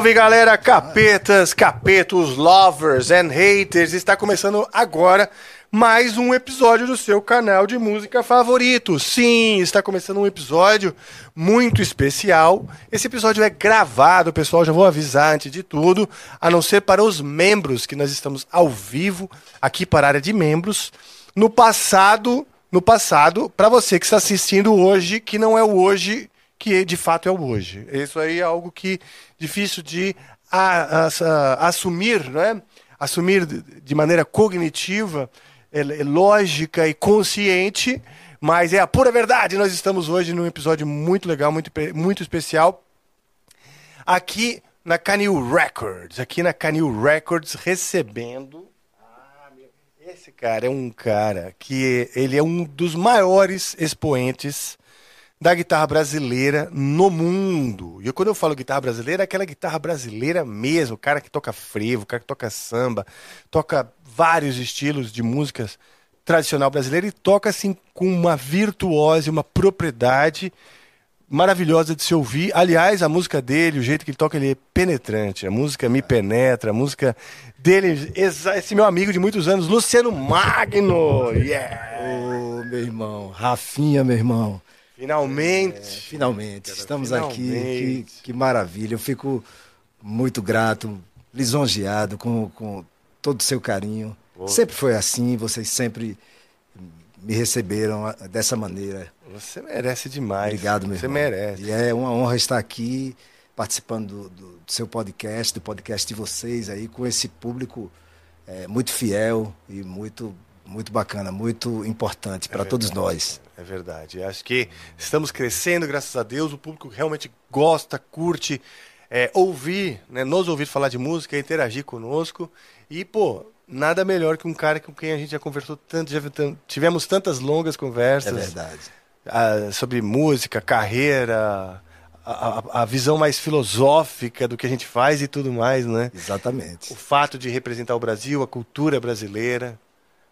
Salve galera, capetas, capetos, lovers and haters! Está começando agora mais um episódio do seu canal de música favorito. Sim, está começando um episódio muito especial. Esse episódio é gravado, pessoal, já vou avisar antes de tudo, a não ser para os membros que nós estamos ao vivo aqui para a área de membros. No passado, no passado, para você que está assistindo hoje, que não é o hoje que de fato é o hoje. Isso aí é algo que difícil de a, a, a, assumir, né? Assumir de maneira cognitiva, é, é lógica e consciente, mas é a pura verdade. Nós estamos hoje num episódio muito legal, muito, muito especial, aqui na Canil Records, aqui na Canil Records, recebendo ah, esse cara é um cara que ele é um dos maiores expoentes da guitarra brasileira no mundo. E quando eu falo guitarra brasileira, é aquela guitarra brasileira mesmo, o cara que toca frevo, o cara que toca samba, toca vários estilos de músicas tradicional brasileira e toca assim com uma virtuose, uma propriedade maravilhosa de se ouvir. Aliás, a música dele, o jeito que ele toca, ele é penetrante. A música me penetra, a música dele, esse meu amigo de muitos anos, Luciano Magno. Yeah! Ô, oh, meu irmão, Rafinha, meu irmão. Finalmente. É, finalmente. Estamos finalmente. aqui. Que, que, maravilha. Eu fico muito grato, lisonjeado com, com todo o seu carinho. Pô. Sempre foi assim, vocês sempre me receberam dessa maneira. Você merece demais. Obrigado, meu Você irmão. merece. E é uma honra estar aqui participando do, do, do seu podcast, do podcast de vocês aí, com esse público é, muito fiel e muito muito bacana, muito importante para é todos nós. É verdade. Acho que estamos crescendo, graças a Deus. O público realmente gosta, curte, é, ouvir, né, nos ouvir falar de música, interagir conosco. E, pô, nada melhor que um cara com quem a gente já conversou tanto, já tivemos tantas longas conversas. É verdade. A, sobre música, carreira, a, a, visão mais filosófica do que a gente faz e tudo mais, né? Exatamente. O fato de representar o Brasil, a cultura brasileira.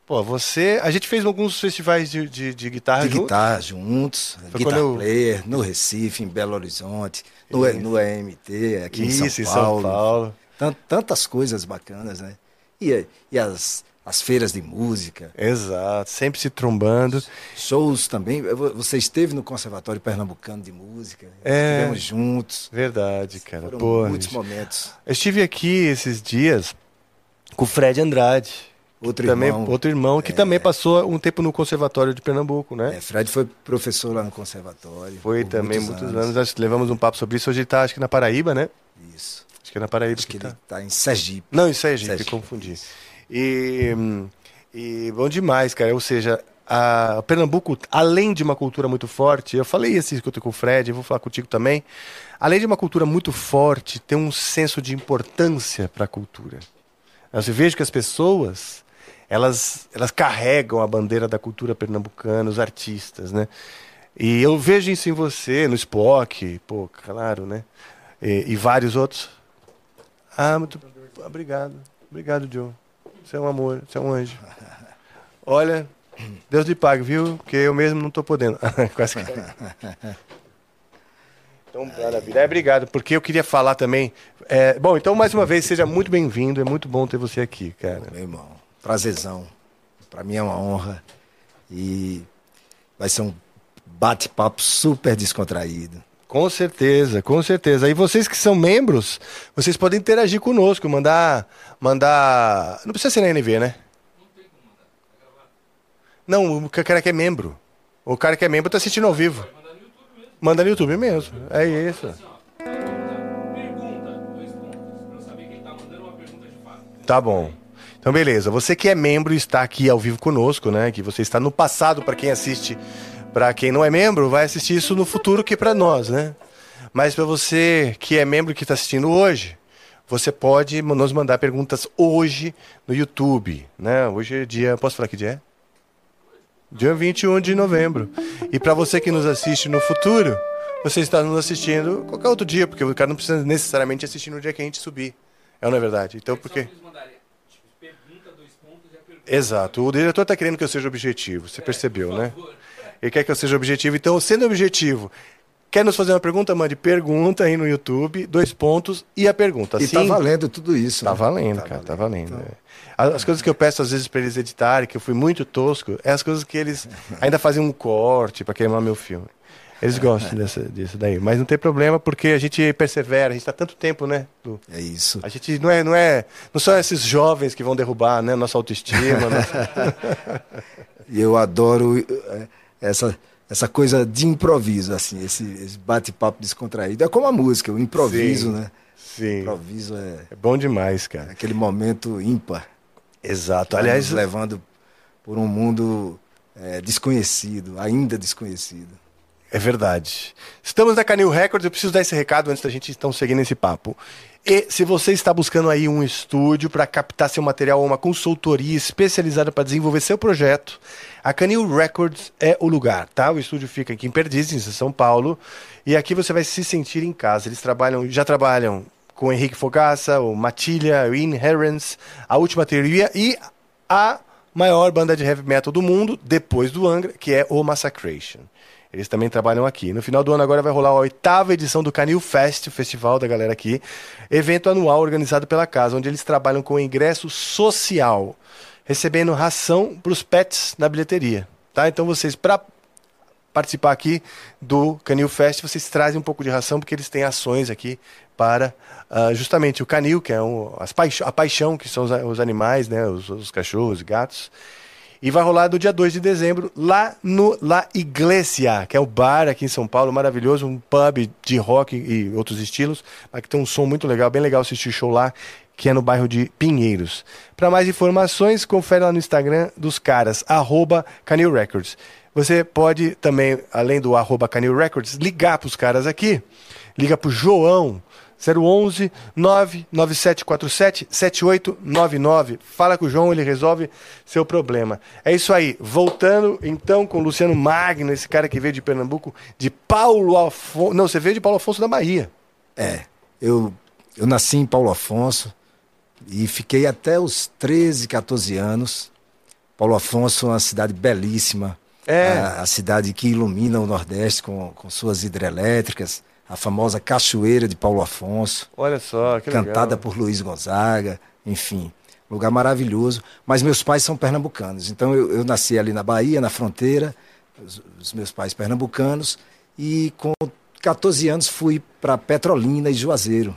Pô, você. A gente fez alguns festivais de, de, de guitarra De guitarra juntos, Foi Guitar eu... Player, no Recife, em Belo Horizonte, no, no EMT, aqui Isso, em São Paulo. Em São Paulo. Tantas coisas bacanas, né? E, e as, as feiras de música. Exato, sempre se trombando. Shows também. Você esteve no Conservatório Pernambucano de Música. É. Estivemos juntos. Verdade, cara. Foram Pô, muitos momentos. Eu estive aqui esses dias com o Fred Andrade. Outro também, irmão. Outro irmão que é, também passou um tempo no Conservatório de Pernambuco, né? É, Fred foi professor lá no Conservatório. Foi também muitos, muitos anos. anos. levamos um papo sobre isso. Hoje ele está, acho que na Paraíba, né? Isso. Acho que é na Paraíba. Acho que, que ele está tá em Sergipe. Não, em Sergipe, Sergipe. confundi. E, e bom demais, cara. Ou seja, a Pernambuco, além de uma cultura muito forte, eu falei assim com o Fred, eu vou falar contigo também. Além de uma cultura muito forte, tem um senso de importância para a cultura. Eu vejo que as pessoas elas, elas carregam a bandeira da cultura pernambucana, os artistas, né? E eu vejo isso em você, no Spock, pô, claro, né? E, e vários outros. Ah, muito obrigado. Obrigado, Joe. Você é um amor, você é um anjo. Olha, Deus lhe pague, viu? Porque eu mesmo não estou podendo. Então, maravilha. É, obrigado, porque eu queria falar também. É, bom, então, mais uma vez, seja muito bem-vindo. É muito bom ter você aqui, cara. Meu irmão prazerzão. Para mim é uma honra. E vai ser um bate-papo super descontraído. Com certeza, com certeza. E vocês que são membros, vocês podem interagir conosco, mandar. mandar. Não precisa ser na NV, né? Não, o cara que é membro. O cara que é membro está assistindo ao vivo. Manda no YouTube mesmo. É isso. Tá bom. Então, beleza. Você que é membro está aqui ao vivo conosco, né? Que você está no passado, para quem assiste, para quem não é membro, vai assistir isso no futuro que para nós, né? Mas para você que é membro que está assistindo hoje, você pode nos mandar perguntas hoje no YouTube, né? Hoje é dia, posso falar que dia é? Dia 21 de novembro. E para você que nos assiste no futuro, você está nos assistindo qualquer outro dia, porque o cara não precisa necessariamente assistir no dia que a gente subir. É, não é verdade? Então, por quê? Exato. O diretor está querendo que eu seja objetivo. Você é, percebeu, né? Ele quer que eu seja objetivo. Então, sendo objetivo, Quer nos fazer uma pergunta? Mande pergunta aí no YouTube, dois pontos e a pergunta. E tá valendo tudo isso. Tá né? valendo, tá cara, valendo. tá valendo. Então... É. As, coisas que eu peço às vezes para eles editarem, que eu fui muito tosco, é as coisas que eles ainda fazem um corte para queimar meu filme. Eles gostam dessa, disso daí. Mas não tem problema porque a gente persevera, a gente está tanto tempo, né? Lu? É isso. A gente não é, não é. Não são esses jovens que vão derrubar né, nossa autoestima. nossa... E eu adoro é, essa, essa coisa de improviso, assim, esse, esse bate-papo descontraído. É como a música, o improviso, Sim. né? Sim. O improviso é. É bom demais, cara. É aquele momento ímpar. Exato. Aliás. levando por um mundo é, desconhecido, ainda desconhecido. É verdade. Estamos na Canil Records, eu preciso dar esse recado antes da gente então seguir nesse papo. E se você está buscando aí um estúdio para captar seu material ou uma consultoria especializada para desenvolver seu projeto, a Canil Records é o lugar, tá? O estúdio fica aqui em Perdizes, em São Paulo, e aqui você vai se sentir em casa. Eles trabalham, já trabalham com Henrique Fogaça, o Matilha, o Inherence, a Última Teoria e a maior banda de heavy metal do mundo, depois do Angra, que é o Massacration. Eles também trabalham aqui. No final do ano agora vai rolar a oitava edição do Canil Fest, o festival da galera aqui, evento anual organizado pela casa, onde eles trabalham com ingresso social, recebendo ração para os pets na bilheteria. Tá? Então vocês, para participar aqui do Canil Fest, vocês trazem um pouco de ração, porque eles têm ações aqui para uh, justamente o canil, que é um, as paix a paixão, que são os, os animais, né, os, os cachorros e gatos. E vai rolar do dia 2 de dezembro lá no La Iglesia, que é o bar aqui em São Paulo, maravilhoso, um pub de rock e outros estilos, mas que tem um som muito legal, bem legal assistir show lá, que é no bairro de Pinheiros. Para mais informações, confere lá no Instagram dos caras, Canil Records. Você pode também, além do arroba Canil Records, ligar para os caras aqui. Liga para o João, 011 99747 7899. Fala com o João, ele resolve seu problema. É isso aí. Voltando então com o Luciano Magno, esse cara que veio de Pernambuco, de Paulo Afonso. Não, você veio de Paulo Afonso da Bahia. É. Eu, eu nasci em Paulo Afonso e fiquei até os 13, 14 anos. Paulo Afonso é uma cidade belíssima. É. A, a cidade que ilumina o Nordeste com, com suas hidrelétricas a famosa Cachoeira de Paulo Afonso. Olha só, que Cantada legal. por Luiz Gonzaga, enfim. Lugar maravilhoso. Mas meus pais são pernambucanos. Então eu, eu nasci ali na Bahia, na fronteira, os, os meus pais pernambucanos. E com 14 anos fui para Petrolina e Juazeiro.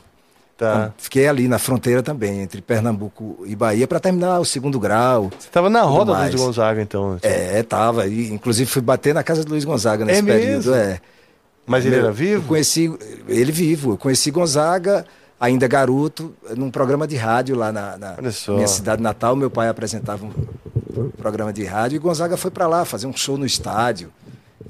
Tá. Então, fiquei ali na fronteira também, entre Pernambuco e Bahia, para terminar o segundo grau. Você estava na roda do Luiz Gonzaga, então? É, estava. Inclusive fui bater na casa do Luiz Gonzaga nesse é período. Mesmo? É. Mas ele era vivo? Conheci ele vivo. Eu conheci Gonzaga, ainda garoto, num programa de rádio lá na, na minha cidade natal. Meu pai apresentava um programa de rádio e Gonzaga foi para lá fazer um show no estádio.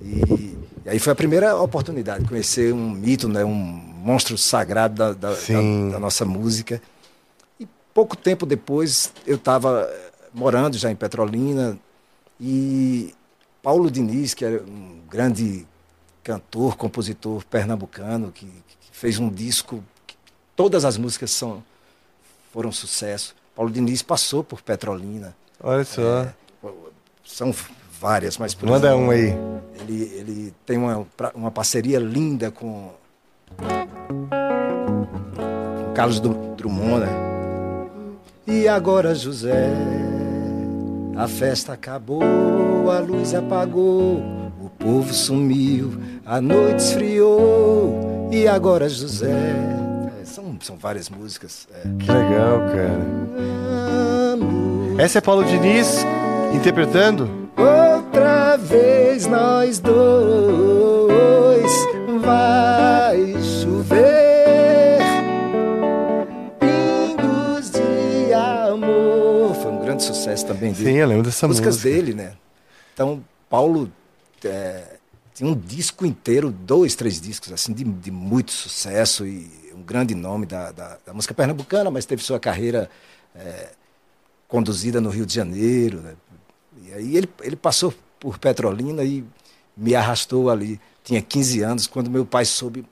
E, e, aí foi a primeira oportunidade de conhecer um mito, né, um monstro sagrado da, da, da, da nossa música. E pouco tempo depois eu estava morando já em Petrolina e Paulo Diniz, que era um grande cantor, compositor pernambucano, que, que fez um disco, que todas as músicas são, foram sucesso. Paulo Diniz passou por Petrolina. Olha só. É, são várias, mas por Manda exemplo, um aí. Ele, ele tem uma, uma parceria linda com, com Carlos Drummond, né? E agora, José, a festa acabou, a luz apagou povo sumiu, a noite esfriou e agora José. É, são, são várias músicas. É. Que legal, cara. Essa é Paulo Diniz interpretando? Outra vez nós dois vai chover. Pingos de amor. Foi um grande sucesso também dele. Sim, eu lembro dessa Músicas música. dele, né? Então, Paulo é, tinha um disco inteiro, dois, três discos, assim, de, de muito sucesso e um grande nome da, da, da música pernambucana, mas teve sua carreira é, conduzida no Rio de Janeiro. Né? E aí ele, ele passou por Petrolina e me arrastou ali. Tinha 15 anos, quando meu pai soube.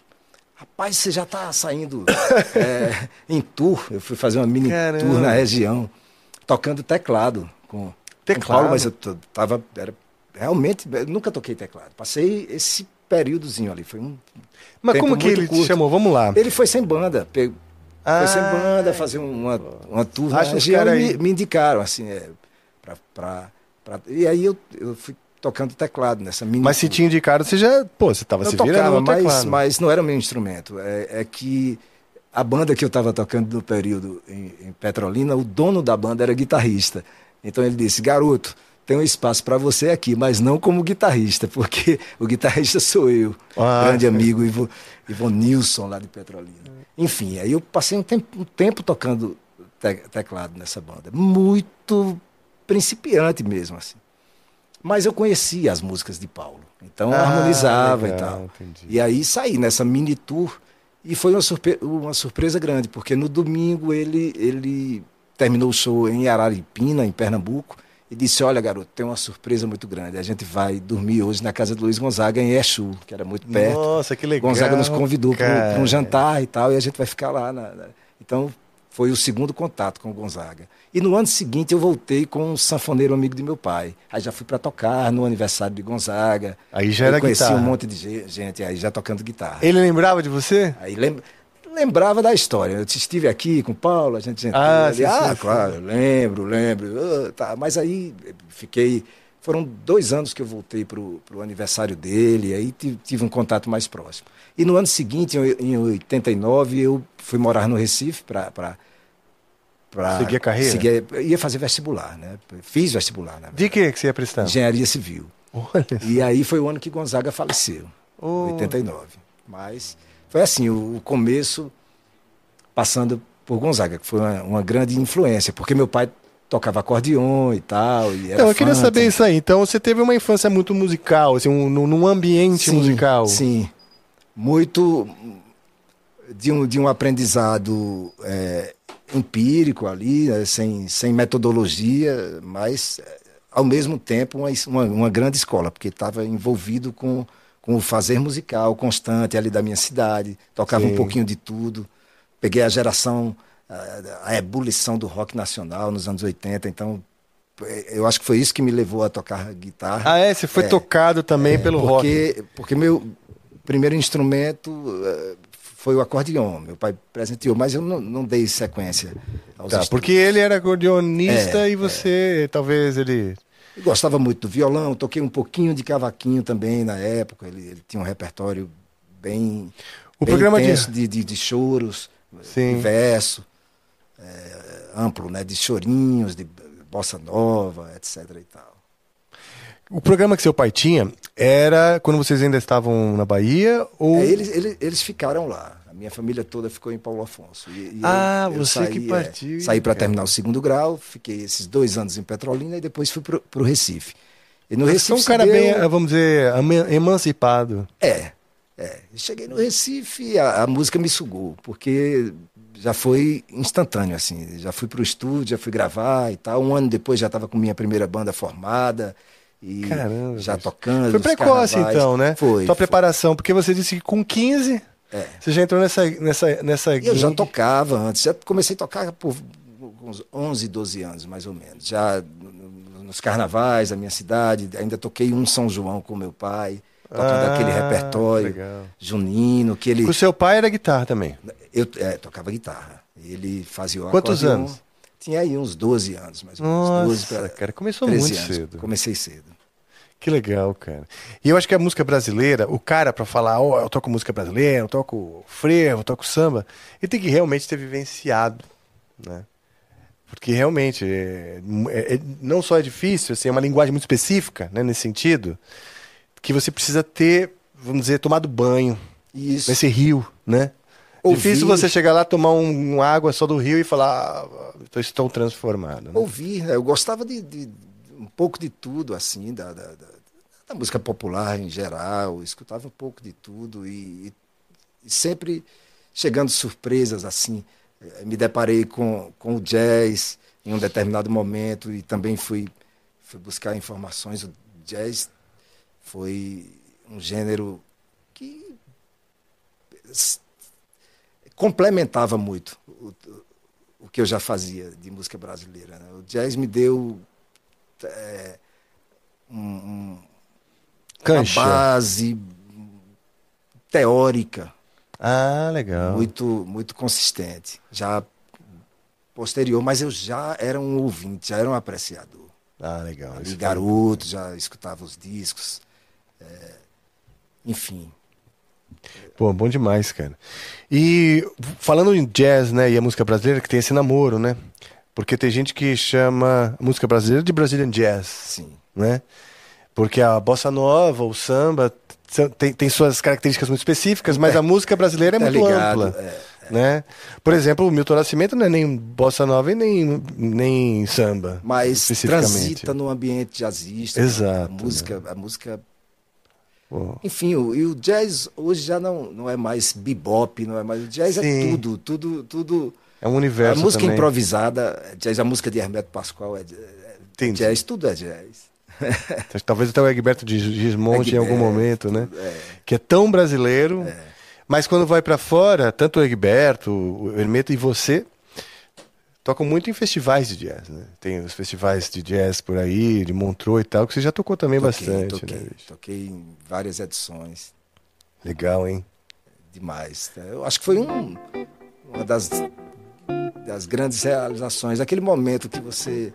Rapaz, você já está saindo é, em tour. Eu fui fazer uma mini Caramba. tour na região, tocando teclado com, teclado. com Paulo, mas eu tava, era realmente, nunca toquei teclado. Passei esse períodozinho ali, foi um. Mas como que ele curto. te chamou? Vamos lá. Ele foi sem banda. Pe... Ah, foi sem banda, fazer uma, uma tour na região e me, me, indicaram, assim, é, pra, pra, pra, E aí eu, eu fui tocando teclado nessa mini. Mas se tinha indicado, você já. Pô, você estava se virando tocava, mas, mas não era o meu instrumento. É, é que a banda que eu estava tocando no período em, em, Petrolina, o dono da banda era guitarrista. Então ele disse: garoto, tem um espaço para você aqui, mas não como guitarrista, porque o guitarrista sou eu, ah, grande amigo Ivo, Ivo Nilson lá de Petrolina. Enfim, aí eu passei um tempo, um tempo tocando te, teclado nessa banda, muito principiante mesmo assim. Mas eu conhecia as músicas de Paulo, então ah, harmonizava legal, e tal. Entendi. E aí saí nessa mini tour e foi uma, surpre uma surpresa grande, porque no domingo ele, ele terminou o show em Araripina, em Pernambuco, e disse: Olha, garoto, tem uma surpresa muito grande. A gente vai dormir hoje na casa do Luiz Gonzaga, em Exu, que era muito perto. Nossa, que legal. Gonzaga nos convidou para um jantar e tal, e a gente vai ficar lá. Na, na... Então, foi o segundo contato com o Gonzaga. E no ano seguinte eu voltei com um sanfoneiro amigo de meu pai. Aí já fui para tocar no aniversário de Gonzaga. Aí já era conheci guitarra. um monte de gente aí já tocando guitarra. Ele lembrava de você? Aí lembra lembrava da história. Eu estive aqui com o Paulo, a gente sentou. Ah, sim, ah sim, claro, sim. lembro, lembro. Uh, tá. Mas aí fiquei. Foram dois anos que eu voltei para o aniversário dele, aí tive um contato mais próximo. E no ano seguinte, em 89, eu fui morar no Recife para para seguir a carreira? Seguir, ia fazer vestibular, né? Fiz vestibular, né? De que que você ia prestar? Engenharia Civil. Olha. E aí foi o ano que Gonzaga faleceu, oh. 89. Mas foi assim, o, começo passando por Gonzaga, que foi uma, uma, grande influência, porque meu pai tocava acordeon e tal. E então, eu queria saber isso aí. Então, você teve uma infância muito musical, assim, um, num ambiente sim, musical. Sim, muito de um, de um aprendizado é, empírico ali, né, sem, sem metodologia, mas ao mesmo tempo uma, uma, uma grande escola, porque estava envolvido com, com o fazer musical constante ali da minha cidade, tocava Sim. um pouquinho de tudo. Peguei a geração, a, a ebulição do rock nacional nos anos 80, então eu acho que foi isso que me levou a tocar guitarra. Ah, é? Você foi é, tocado também é, pelo porque, rock? Porque meu primeiro instrumento eh, foi o acordeon. Meu pai presenteou, mas eu não, não dei sequência aos tá, Porque ele era acordeonista é, e você, é. talvez ele... Eu gostava muito do violão, toquei um pouquinho de cavaquinho também na época. Ele, ele tinha um repertório bem, o bem programa intenso de... De, de, choros, Sim. de verso, é, amplo, né? De chorinhos, de bossa nova, etc. e tal. O programa que seu pai tinha era quando vocês ainda estavam na Bahia? Ou... É, eles, eles, eles ficaram lá. Minha família toda ficou em Paulo Afonso. E, e ah, eu, eu você saí, que é, partiu. É, saí para terminar o segundo grau, fiquei esses dois anos em Petrolina e depois fui para o Recife. E no Recife. Você é um cara deu... bem, vamos dizer, emancipado. É. é. Cheguei no Recife, a, a música me sugou, porque já foi instantâneo, assim. Já fui para o estúdio, já fui gravar e tal. Um ano depois já estava com minha primeira banda formada. E Caramba, já tocando. Foi precoce então, né? Foi. Sua preparação, porque você disse que com 15 é. você já entrou nessa nessa nessa Eu já tocava antes, já comecei a tocar por uns 11, 12 anos mais ou menos. Já nos carnavais da minha cidade, ainda toquei um São João com meu pai, tocando ah, aquele repertório legal. junino que ele O seu pai era guitarra também. Eu é, tocava guitarra. Ele fazia o Quantos anos? Tinha aí uns 12 anos, mais ou menos. Nossa, 12 pra cara, começou muito anos. cedo. Comecei cedo. Que legal, cara. E eu acho que a música brasileira, o cara para falar, ó, oh, eu toco música brasileira, eu toco frevo, eu toco samba, ele tem que realmente ter vivenciado, né? Porque realmente, é, é, é, não só é difícil, assim, é uma linguagem muito específica, né, nesse sentido, que você precisa ter, vamos dizer, tomado banho Isso. nesse rio, né? Ouvir... Difícil você chegar lá, tomar um, um água só do rio e falar, ah, estou transformado. Né? Ouvir, né? eu gostava de, de, um pouco de tudo, assim, da, da, da, da, música popular em geral, escutava um pouco de tudo e, e sempre chegando surpresas, assim. Eh, me deparei com, com o jazz em um determinado momento e também fui, fui buscar informações. O jazz foi um gênero que complementava muito o, o que eu já fazia de música brasileira. Né? O jazz me deu é, um, uma base teórica. Ah, legal. Muito, muito consistente. Já posterior, mas eu já era um ouvinte, já era um apreciador. Ah, legal. Ali, garoto, já escutava os discos. É, enfim. Pô, bom demais, cara. E falando em jazz, né, e a música brasileira, que tem esse namoro, né? Porque tem gente que chama a música brasileira de Brazilian Jazz. Sim. Né? Porque a bossa nova, o samba, tem, tem suas características muito específicas, mas a música brasileira é tá muito ligado, ampla. É, é. Né? Por exemplo, o Milton Nascimento não é nem bossa nova e nem, nem samba. Mas transita no ambiente jazzista. Exato. A música, né? a música enfim, o, e o jazz hoje já não, não é mais bebop, não é mais. O jazz é Sim. é tudo, tudo, tudo. É um universo. A música também. improvisada, jazz, a música de Hermeto Pascoal é, é jazz, tudo é jazz. Talvez até o Egberto de Gismonte em algum momento, né? É. Que é tão brasileiro, é. mas quando vai para fora, tanto o Egberto, o Hermeto e você tocam muito em festivais de jazz, né? Tem os festivais de jazz por aí, de Montreux e tal, que você já tocou também toquei, bastante, toquei, né? Toquei em várias edições. Legal, hein? Demais. Eu acho que foi um, uma das, das grandes realizações, aquele momento que você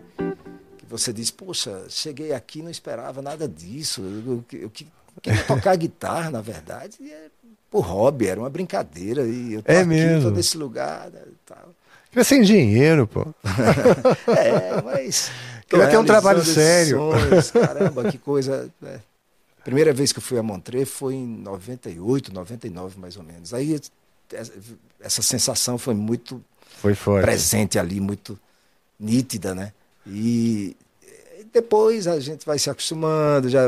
que você diz, poxa, cheguei aqui não esperava nada disso. Eu, eu, eu queria tocar guitarra, na verdade, e é por hobby, era uma brincadeira. E eu tô é aqui, mesmo. tô nesse lugar né, tal. Queria ser engenheiro, pô. é, mas. Queria ter um trabalho sério. Sonhos, caramba, que coisa. Né? Primeira vez que eu fui a Montreux foi em 98, 99 mais ou menos. Aí essa sensação foi muito foi presente ali, muito nítida, né? E depois a gente vai se acostumando, já,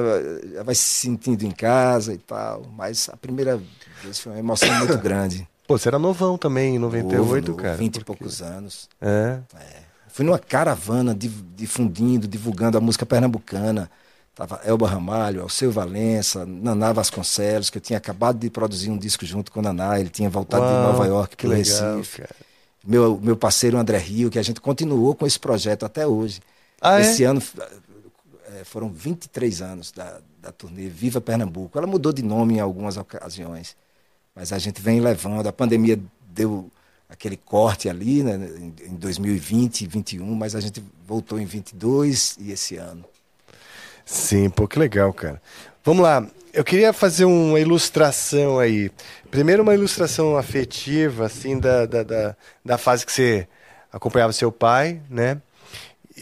já vai se sentindo em casa e tal. Mas a primeira vez foi uma emoção muito grande. Pô, você era novão também, em 98, novo, cara. 20 porque... e poucos anos. É. é. Fui numa caravana difundindo, divulgando a música pernambucana. Tava Elba Ramalho, Alceu Valença, Naná Vasconcelos, que eu tinha acabado de produzir um disco junto com o Naná, ele tinha voltado Uau, de Nova York para o Recife. Cara. Meu, meu parceiro André Rio, que a gente continuou com esse projeto até hoje. Ah, é? esse é? ano é, foram 23 anos da, da turnê Viva Pernambuco. Ela mudou de nome em algumas ocasiões. Mas a gente vem levando. A pandemia deu aquele corte ali, né, em 2020 e 2021, mas a gente voltou em 22 e esse ano. Sim, pô, que legal, cara. Vamos lá. Eu queria fazer uma ilustração aí. Primeiro, uma ilustração afetiva, assim, da, da, da, da fase que você acompanhava seu pai, né?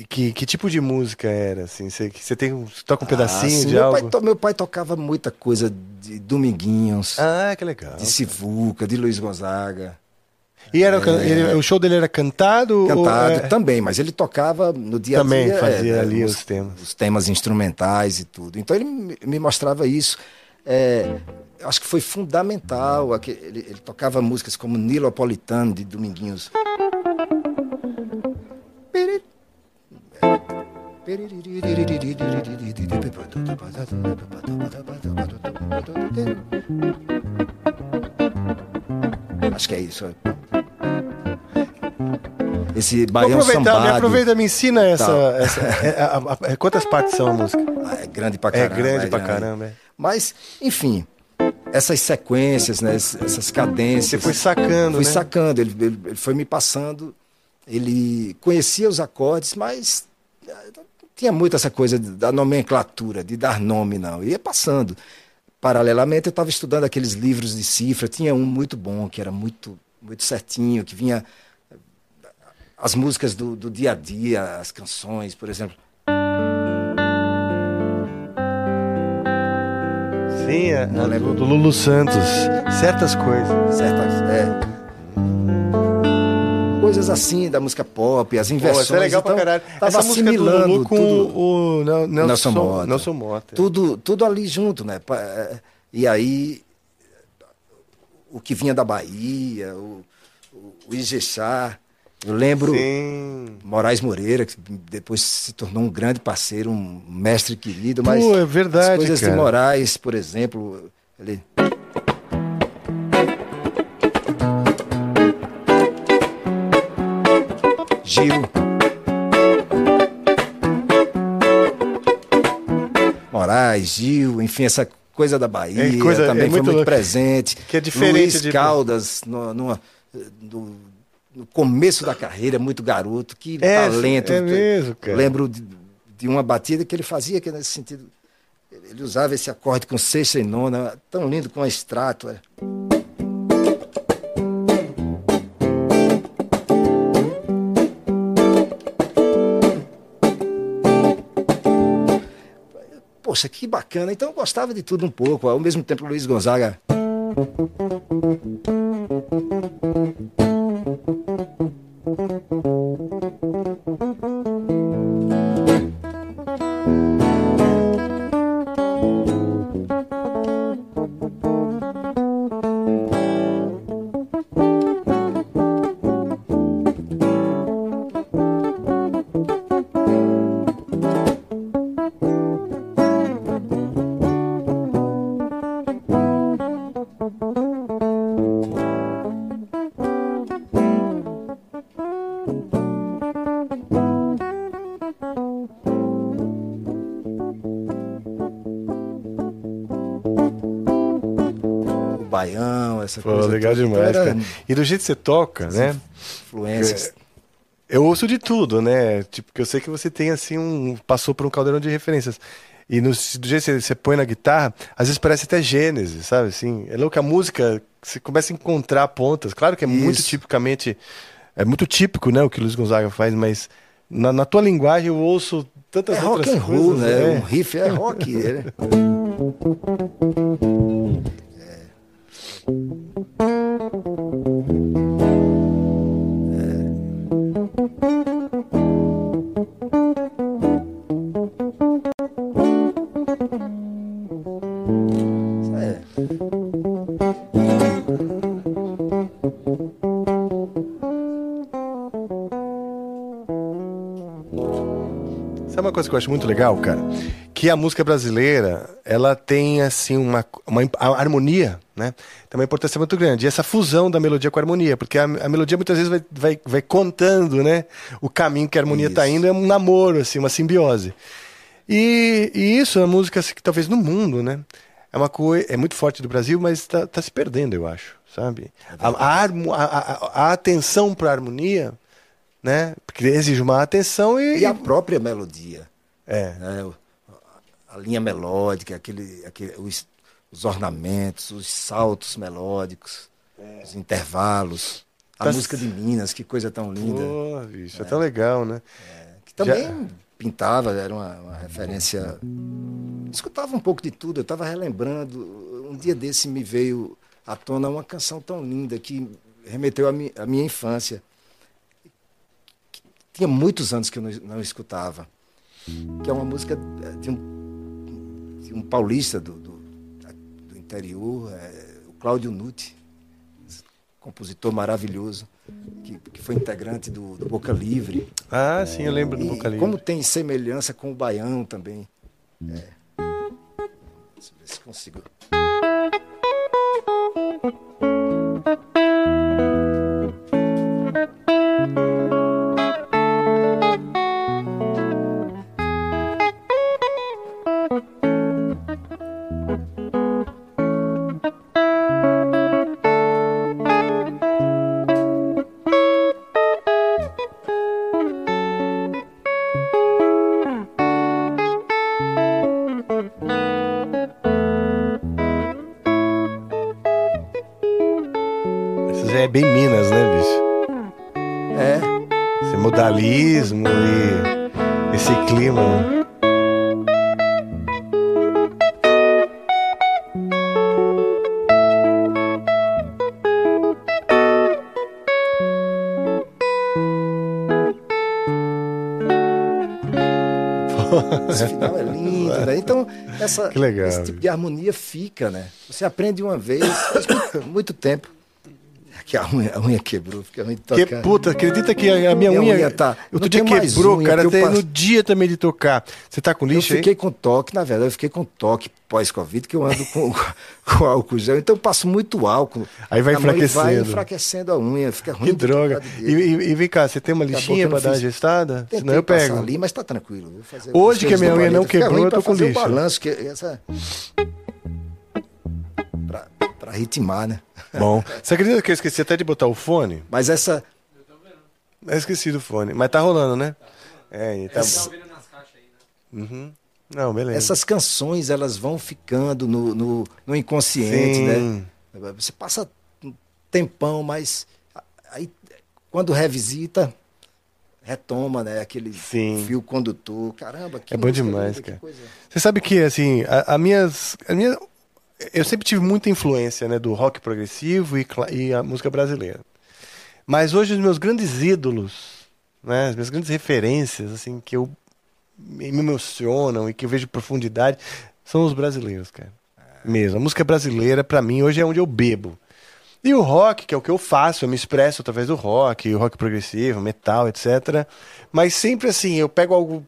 Que, que tipo de música era, assim? Você, você tem, você toca um ah, pedacinho sim, de meu algo? Pai, meu pai tocava muita coisa de Dominguinhos. Ah, que legal. De Sivuca, de Luiz Gonzaga. E era, é... ele, o show dele era cantado? Cantado ou... É? também, mas ele tocava no dia também a dia. Também fazia é, ali os, os, temas. Os temas instrumentais e tudo. Então ele me mostrava isso. É, acho que foi fundamental. Ele, ele tocava músicas como Nilopolitano, de Dominguinhos. Acho que é isso. Esse baião sambado. Me aproveita, me ensina essa. Tá. essa é, a, a, a, quantas partes são a música? Ah, é grande pra caramba. É grande é pra grande. caramba. É. Mas, enfim, essas sequências, né, essas cadências. Você foi sacando, Fui né? sacando, ele, ele, ele, foi me passando. Ele conhecia os acordes, mas tinha muito essa coisa da nomenclatura, de dar nome, não. Ia passando. Paralelamente, eu estava estudando aqueles livros de cifra. Tinha um muito bom, que era muito, muito certinho, que vinha as músicas do, do dia a dia, as canções, por exemplo. Sim, é, do, do Lulu Santos. Certas coisas. Certas, é coisas assim da música pop, as inversões. Pô, é legal então, pra caralho. Essa música do Lulu com tudo, o Nelson, Nelson Mota. Nelson Mota. Tudo, tudo ali junto, né? É, e aí, o que vinha da Bahia, o, o Ijexá. Eu lembro Sim. Moraes Moreira, que depois se tornou um grande parceiro, um mestre querido, mas Pô, é verdade, as coisas cara. de Moraes, por exemplo, ele Gil. Moraes, Gil, enfim, essa Coisa da Bahia, é coisa, também é foi muito, presente. Que é diferente Luiz de... Caldas, no, numa, no, no, começo da carreira, muito garoto, que é, talento. É mesmo, cara. Lembro de, de, uma batida que ele fazia, que nesse sentido. Ele usava esse acorde com sexta e nona, tão lindo com a extrato. poxa, que bacana. Então eu gostava de tudo um pouco. Ao mesmo tempo, Luiz Gonzaga. Essa Pô, coisa. legal toda. demais, cara. E do jeito que você toca, né? Influências. Eu ouço de tudo, né? Tipo, que eu sei que você tem assim um. passou por um caldeirão de referências. E no, do jeito que você põe na guitarra, às vezes parece até Gênesis, sabe? Assim, é louco a música, você começa a encontrar pontas. Claro que é Isso. muito tipicamente. É muito típico, né, o que o Luiz Gonzaga faz, mas na, na tua linguagem eu ouço tantas é outras rock coisas. Roll, né? É. Um riff é rock, né? Sabe uma coisa que eu acho muito legal, cara? Que a música brasileira, ela tem, assim, uma, uma harmonia, né? Tem uma importância muito grande. E essa fusão da melodia com a harmonia, porque a, a melodia muitas vezes vai, vai, vai, contando, né? O caminho que a harmonia está indo é um namoro, assim, uma simbiose. E, e isso é uma música assim, que talvez no mundo, né? É uma coisa, é muito forte do Brasil, mas está tá se perdendo, eu acho, sabe? É a, a, a, a atenção para a harmonia né? Porque exige uma atenção e. E a própria melodia. É. Né? A linha melódica, aquele, aquele, os, os ornamentos, os saltos melódicos, é. os intervalos. A tá música de Minas, que coisa tão linda. Pô, bicho, é, é tão legal, né? É, que também Já... pintava, era uma, uma, referência. Escutava um pouco de tudo, eu estava relembrando. Um dia desse me veio à tona uma canção tão linda que remeteu à mi, à minha infância tinha muitos anos que eu não, não escutava, que é uma música de um, um paulista do, do, do interior, é, o Cláudio Nutti, compositor maravilhoso, que, que foi integrante do, do, Boca Livre. Ah, sim, eu lembro do Boca Livre. Como tem semelhança com o Baião também. É. Deixa eu ver se consigo. Essa, esse tipo de harmonia fica, né? Você aprende uma vez, faz muito, muito tempo que a unha, a unha quebrou, fica ruim de tocar. Que puta, acredita que a, a minha, minha, unha, unha tá. Outro dia quebrou, unha, cara, até passo... no dia também de tocar. Você tá com lixo Eu fiquei com toque, na verdade, eu fiquei com toque pós-Covid, que eu ando com, com álcool gel, então eu passo muito álcool. Aí vai enfraquecendo. Vai enfraquecendo a unha, fica ruim. Que droga. E, e, e, vem cá, você tem uma lixinha pra dar uma gestada? Senão eu pego. ali, mas tá tranquilo. Hoje que a minha unha não quebrou, eu tô com lixo. balanço, que essa... ritmar, né? Bom. Você acredita que eu esqueci até de botar o fone? Mas essa. Eu esqueci do fone. Mas tá rolando, né? É, tá. Essa... Uhum. Não, beleza. Essas canções, elas vão ficando no, no, no inconsciente, Sim. né? Você passa um tempão, mas aí quando revisita, retoma, né? Aquele Sim. fio condutor. Caramba, que É bom demais, cara. Você sabe que, assim, a, a minhas, a minha, eu sempre tive muita influência, né? Do rock progressivo e, e a música brasileira. Mas hoje os meus grandes ídolos, né? As minhas grandes referências, assim, que eu me emocionam e que eu vejo profundidade são os brasileiros, cara. Mesmo. A música brasileira, para mim, hoje é onde eu bebo. E o rock, que é o que eu faço, eu me expresso através do rock, o rock progressivo, metal, etc. Mas sempre assim, eu pego algo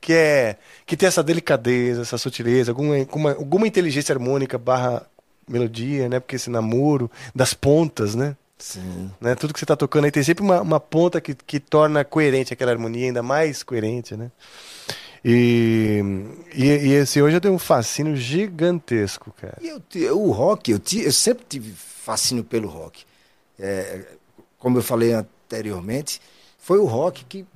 que é que tem essa delicadeza, essa sutileza, alguma, alguma, alguma inteligência harmônica barra melodia, né? Porque esse namoro das pontas, né? Sim. Né? Tudo que você está tocando aí tem sempre uma, uma ponta que, que torna coerente aquela harmonia, ainda mais coerente, né? E, e, e, esse hoje eu tenho um fascínio gigantesco, cara. E eu, o rock, eu, eu sempre tive fascínio pelo rock. É, como eu falei anteriormente, foi o rock que,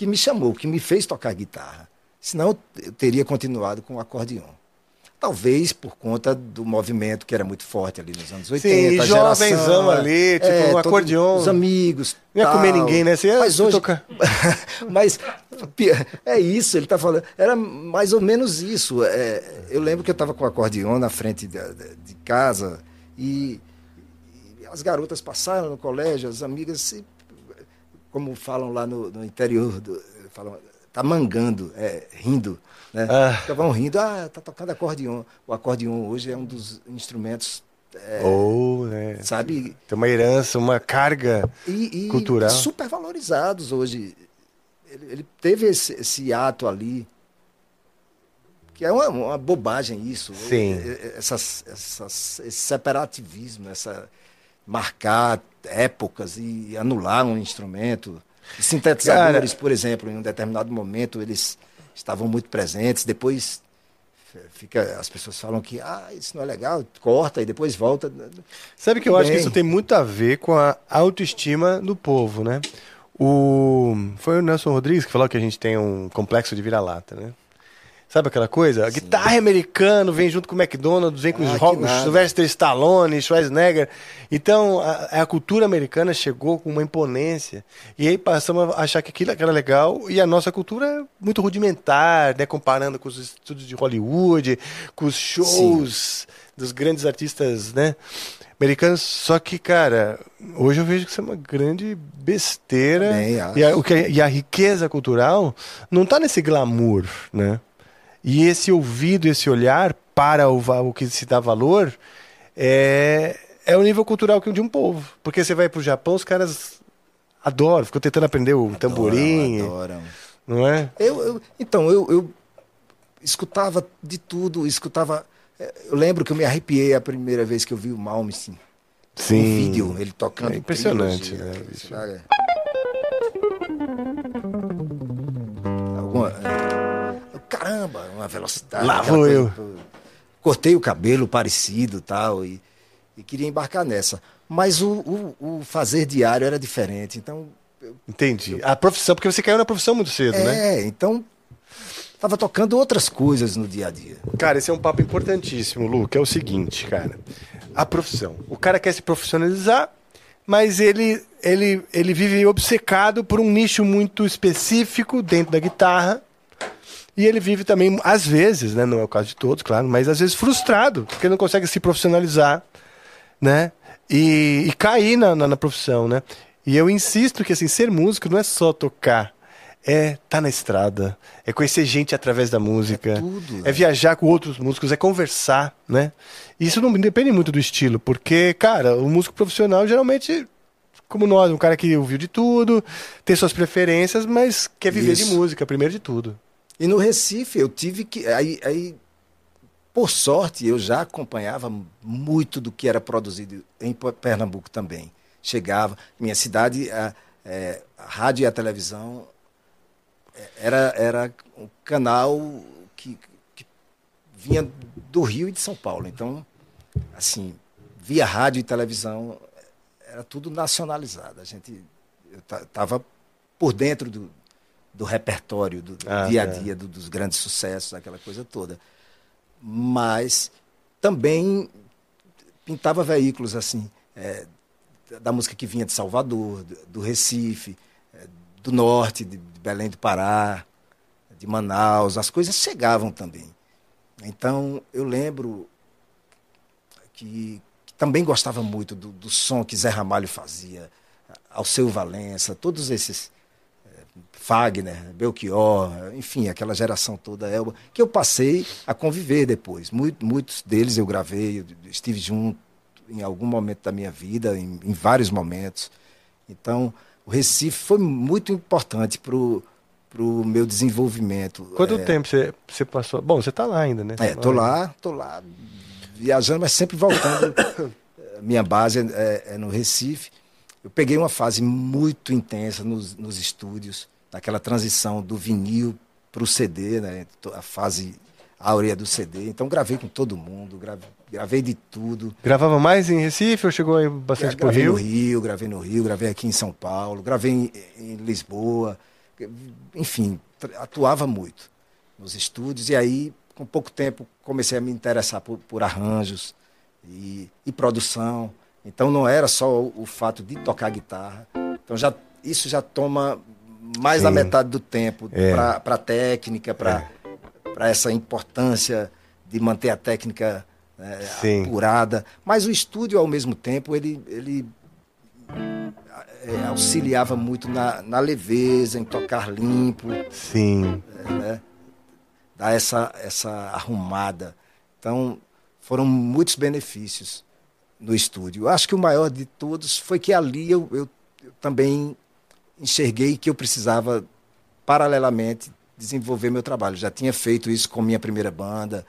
que me chamou, que me fez tocar guitarra. Senão eu teria continuado com o acordeão. Talvez por conta do movimento que era muito forte ali nos anos 80. Sim, jovenzão ali, tipo é, um acordeão. Os amigos. Não ia comer ninguém, né? Você ia mas hoje. Tocar. mas é isso, ele está falando. Era mais ou menos isso. É, eu lembro que eu estava com o acordeão na frente de, de casa e, e, as garotas passaram no colégio, as amigas, como falam lá no, no interior, do, falam, tá mangando, é, rindo. Né? Ah. Ficavam rindo, ah, tá tocando acordeon. O acordeon hoje é um dos instrumentos. É, Ou, né? Sabe? Tem uma herança, uma carga e, e cultural. super valorizados hoje. Ele, ele teve esse, esse, ato ali, que é uma, uma bobagem isso. Sim. Essas, essas, esse separativismo, essa marcar épocas e anular um instrumento. sintetizadores, Cara, por exemplo, em um determinado momento, eles estavam muito presentes. Depois fica, as pessoas falam que ah, isso não é legal, corta e depois volta. Sabe que eu Bem. acho que isso tem muito a ver com a autoestima do povo, né? O, foi o Nelson Rodrigues que falou que a gente tem um complexo de vira-lata, né? Sabe aquela coisa? A guitarra americana vem junto com o McDonald's, vem com ah, os rock, Sylvester Stallone, Schwarzenegger. Então, a, a, cultura americana chegou com uma imponência. E aí passamos a achar que aquilo era legal. E a nossa cultura é muito rudimentar, né? Comparando com os estudos de Hollywood, com os shows Sim. dos grandes artistas, né? Americanos. Só que, cara, hoje eu vejo que isso é uma grande besteira. E a, o que, e a riqueza cultural não está nesse glamour, né? E esse ouvido, esse olhar para o, o que se dá valor é, é o nível cultural de um povo. Porque você vai para o Japão, os caras adoram, ficam tentando aprender o tamborim. Adoram. Não é? Eu, eu então, eu, eu escutava de tudo, escutava. É, eu lembro que eu me arrepiei a primeira vez que eu vi o Malmsteen. Sim. Um vídeo, ele tocando. É impressionante, né? Alguma, é, caramba, uma velocidade. Lá vou eu. Cortei o cabelo parecido tal, e, e queria embarcar nessa. Mas o, o, o fazer diário era diferente, então... Eu, Entendi. Eu, a profissão, porque você caiu na profissão muito cedo, é, né? É, então tava tocando outras coisas no dia a dia. Cara, esse é um papo importantíssimo, Lu, que é o seguinte, cara. A profissão. O cara quer se profissionalizar, mas ele, ele, ele vive obcecado por um nicho muito específico dentro da guitarra e ele vive também, às vezes, né, não é o caso de todos, claro, mas às vezes frustrado, porque não consegue se profissionalizar, né? E, e cair na, na, na, profissão, né? E eu insisto que assim, ser músico não é só tocar, é estar tá na estrada, é conhecer gente através da música, é, tudo, é viajar com outros músicos, é conversar, né? E isso não depende muito do estilo, porque, cara, o músico profissional geralmente como nós, um cara que ouviu de tudo, tem suas preferências, mas quer viver Isso. de música, primeiro de tudo. E no Recife eu tive que. Aí, aí, por sorte, eu já acompanhava muito do que era produzido em Pernambuco também. Chegava, minha cidade, a, é, a rádio e a televisão é, era, era um canal que, que vinha do Rio e de São Paulo. Então, assim, via rádio e televisão, era tudo nacionalizado. A gente estava por dentro do, do repertório, do ah, dia a dia, é. do, dos grandes sucessos, aquela coisa toda. Mas também pintava veículos assim, é, da música que vinha de Salvador, do, do Recife, é, do norte, de, de Belém do Pará, de Manaus, as coisas chegavam também. Então, eu lembro que, que também gostava muito do, do, som que Zé Ramalho fazia, Alceu Valença, todos esses, Fagner, Belchior, enfim, aquela geração toda, Elba, que eu passei a conviver depois. Muito, muitos deles eu gravei, eu estive junto em algum momento da minha vida, em, em vários momentos. Então, o Recife foi muito importante para o meu desenvolvimento. Quanto é... tempo você, você passou? Bom, você está lá ainda, né? É, tô lá, tô lá viajando, mas sempre voltando. Minha base é, é, no Recife. Eu peguei uma fase muito intensa nos, nos estúdios, naquela transição do vinil para o CD, né? A fase áurea do CD. Então gravei com todo mundo, gravei, gravei de tudo. Gravava mais em Recife ou chegou aí bastante para o Rio? Gravei no Rio, gravei no Rio, gravei aqui em São Paulo, gravei em, em Lisboa enfim, atuava muito nos estúdios. E aí, com pouco tempo, comecei a me interessar por, por arranjos e, e, produção. Então, não era só o, o, fato de tocar guitarra. Então, já, isso já toma mais Sim. da metade do tempo é. para a técnica, para é. essa importância de manter a técnica é, apurada. Mas o estúdio, ao mesmo tempo, ele, ele é, auxiliava muito na, na, leveza, em tocar limpo. Sim. É, né? Dar essa, essa arrumada. Então, foram muitos benefícios no estúdio. Eu acho que o maior de todos foi que ali eu, eu, eu também enxerguei que eu precisava, paralelamente, desenvolver meu trabalho. Já tinha feito isso com minha primeira banda,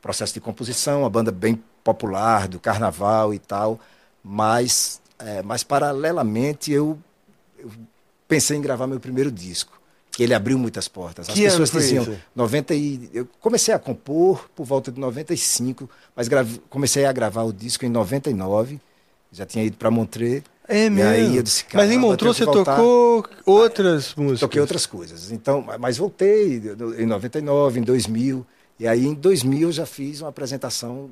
processo de composição, uma banda bem popular, do carnaval e tal, mas é, mas, paralelamente, eu, eu, pensei em gravar meu primeiro disco, que ele abriu muitas portas. As que pessoas diziam, isso? 90 e, eu comecei a compor por volta de 95, mas grave, comecei a gravar o disco em 99, já tinha ido para Montreux. É mesmo? Aí eu disse, mas em Montreux você tocou outras músicas? Toquei outras coisas. Então, mas voltei em 99, em 2000. E aí em 2000 eu já fiz uma apresentação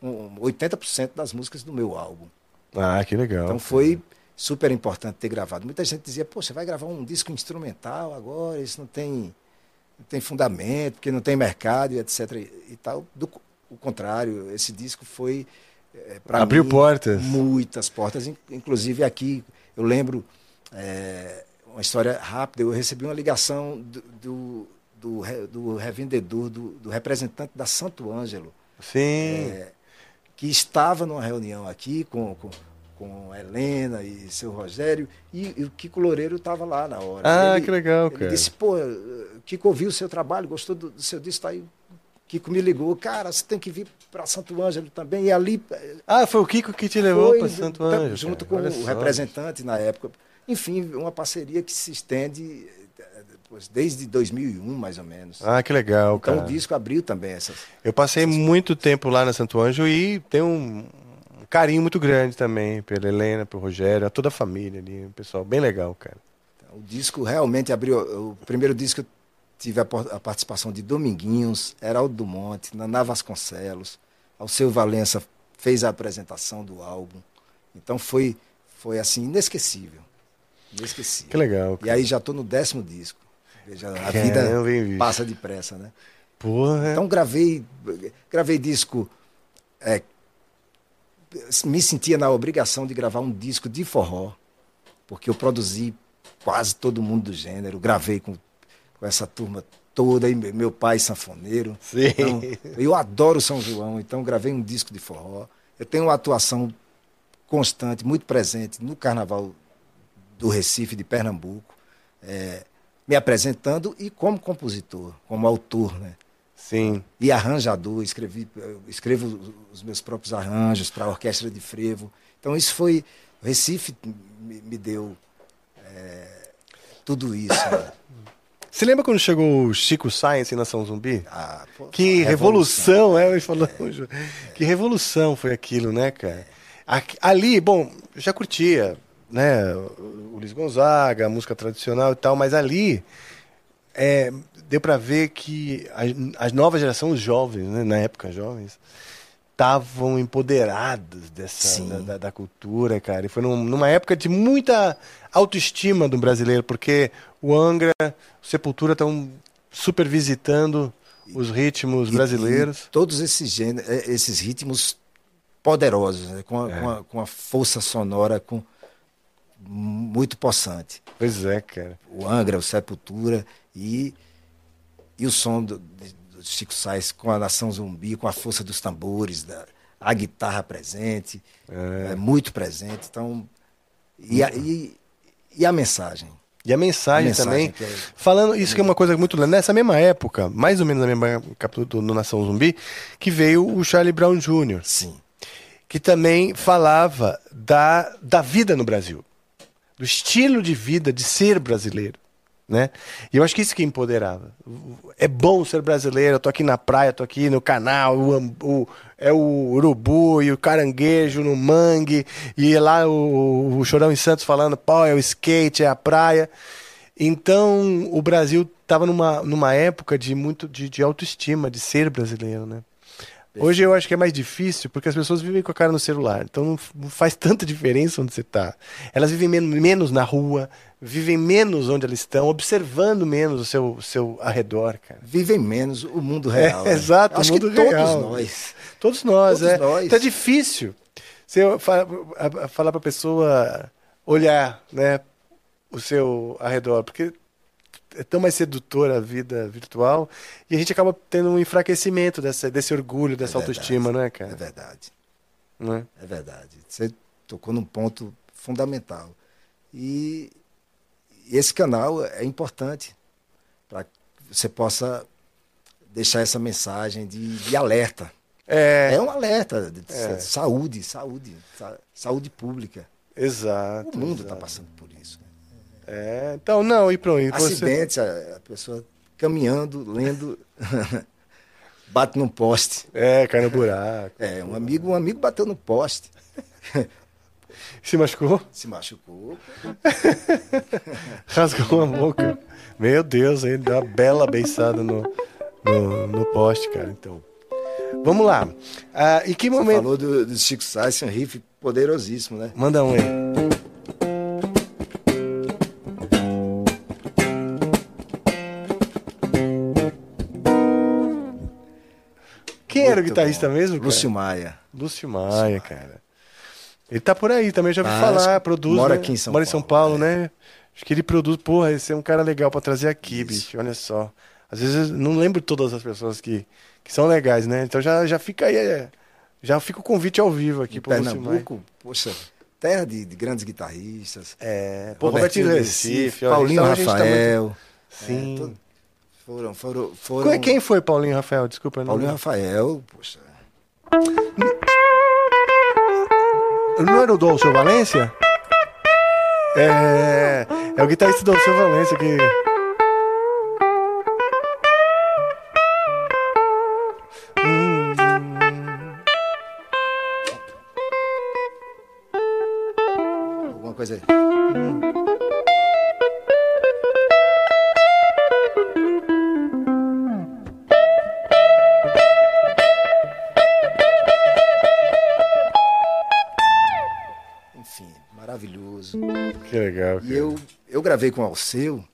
com 80% das músicas do meu álbum. Ah, que legal. Então foi super importante ter gravado. Muita gente dizia, pô, você vai gravar um disco instrumental agora, isso não tem, não tem fundamento, porque não tem mercado etc. E, e tal. Do o contrário, esse disco foi é, para Abriu mim, portas. Muitas portas. Inclusive aqui, eu lembro é, uma história rápida, eu recebi uma ligação do, do, do, do revendedor, do, do, representante da Santo Ângelo. Sim. É, que estava numa reunião aqui com, com, com Helena e seu Rogério, e, e o Kiko Loureiro estava lá na hora. Ah, ele, que legal, cara. Ele disse, pô, Kiko ouviu o seu trabalho, gostou do, do seu disco, tá aí. Kiko me ligou, cara, você tem que vir para Santo Ângelo também. E ali. Ah, foi o Kiko que te levou para Santo Ângelo. Junto cara, com o representante na época. Enfim, uma parceria que se estende desde 2001, mais ou menos. Ah, que legal, então, cara. o disco abriu também essas. Eu passei essas... muito tempo lá na Santo Anjo e tenho um carinho muito grande também pela Helena, pelo Rogério, a toda a família ali, um pessoal bem legal, cara. Então, o disco realmente abriu. O primeiro disco tive a, a participação de Dominguinhos, Heraldo do Monte, Naná Vasconcelos, Alceu Valença fez a apresentação do álbum. Então foi, foi assim, inesquecível. Inesquecível. Que legal. Cara. E aí já estou no décimo disco. Veja, a é, vida passa depressa, né? Porra. Então gravei, gravei disco. É, me sentia na obrigação de gravar um disco de forró, porque eu produzi quase todo mundo do gênero, gravei com, com essa turma toda, e meu pai sanfoneiro. Sim. Então, eu adoro São João, então gravei um disco de forró. Eu tenho uma atuação constante, muito presente no Carnaval do Recife, de Pernambuco. É, me apresentando e como compositor, como autor, né? Sim. E arranjador, escrevi, escrevo os meus próprios arranjos para a orquestra de frevo. Então isso foi, Recife me, me deu é, tudo isso. Né? Você lembra quando chegou o Chico Science em Nação Zumbi? Ah, pô, que revolução, revolução, é, ele falou. É. Que revolução foi aquilo, né, cara? Ali, bom, já curtia, né, o Luiz Gonzaga, a música tradicional e tal, mas ali é, deu para ver que as, as novas gerações, os jovens, né, na época jovens, estavam empoderados dessa da, da, da, cultura, cara. E foi num, numa época de muita autoestima do brasileiro, porque o Angra, o Sepultura estão super visitando os ritmos brasileiros. E, todos esses gêneros, é, esses ritmos poderosos, né? com, a, é. com, a, com a força sonora com muito possante. Pois é, cara. O Angra, o Sepultura e, e o som do, Chico Sainz com a Nação Zumbi, com a força dos tambores, da, a guitarra presente, é. é muito presente. Então, e a, e, e a mensagem? E a mensagem, a mensagem também. É... Falando, isso que é uma coisa muito. Nessa mesma época, mais ou menos na mesma época do, do Nação Zumbi, que veio o Charlie Brown Jr. Sim. Que também falava da, da vida no Brasil. Do estilo de vida de ser brasileiro. Né? E eu acho que isso que empoderava. É bom ser brasileiro, eu tô aqui na praia, tô aqui no canal, o, o, é o urubu e o caranguejo no mangue, e lá o, o Chorão em Santos falando, pô, é o skate, é a praia. Então o Brasil estava numa, numa época de muito de, de autoestima, de ser brasileiro, né? Hoje eu acho que é mais difícil porque as pessoas vivem com a cara no celular. Então não faz tanta diferença onde você está. Elas vivem menos na rua, vivem menos onde elas estão, observando menos o seu, seu arredor, cara. Vivem menos o mundo real. É, né? Exato, acho o mundo que real. Todos nós. Todos nós, todos é. Nós. Então é difícil você falar para a pessoa olhar né, o seu arredor, porque é tão mais sedutora a vida virtual e a gente acaba tendo um enfraquecimento dessa, desse orgulho, dessa é autoestima, não é, cara? É verdade. Não é? é verdade. Você tocou num ponto fundamental. E, e esse canal é importante para que você possa deixar essa mensagem de, de alerta. É. é um alerta de é. saúde, saúde, saúde pública. Exato. O mundo está passando. É, então, não, e pronto. Acidentes, você... a pessoa caminhando, lendo, bate num poste. É, cai no buraco. É, um amigo, um amigo bateu no poste. Se machucou? Se machucou. Rasgou a boca. Meu Deus, ele deu uma bela beiçada no, no, no poste, cara. Então. Vamos lá. Ah, e que momento. Você falou do, do Chico Sainz, um riff poderosíssimo, né? Manda um aí. Era o guitarrista bom. mesmo? Cara? Lúcio Maia. Lúcio Maia, Lúcio cara. Ele tá por aí também, já ouvi ah, falar, produz. Mora né? aqui em São mora Paulo. Mora em São Paulo, é. né? Acho que ele produz, porra, esse é um cara legal para trazer aqui, Isso. bicho. Olha só. Às vezes eu não lembro todas as pessoas que, que são legais, né? Então já, já fica aí, é, já fica o convite ao vivo aqui para Pernambuco, poxa, terra de, de, grandes guitarristas. É, pô, Robertinho Recife, Recife Paulinho tá, Rafael. Sim. É, todo, foram, foram, foram... Quem foi Paulinho Rafael? Desculpa. Paulinho não... Rafael, poxa. Não era o Dolce Valência? É, é o guitarrista do Dolce Valência que. Hum. Alguma coisa aí. Legal. E eu, eu gravei com o Alceu.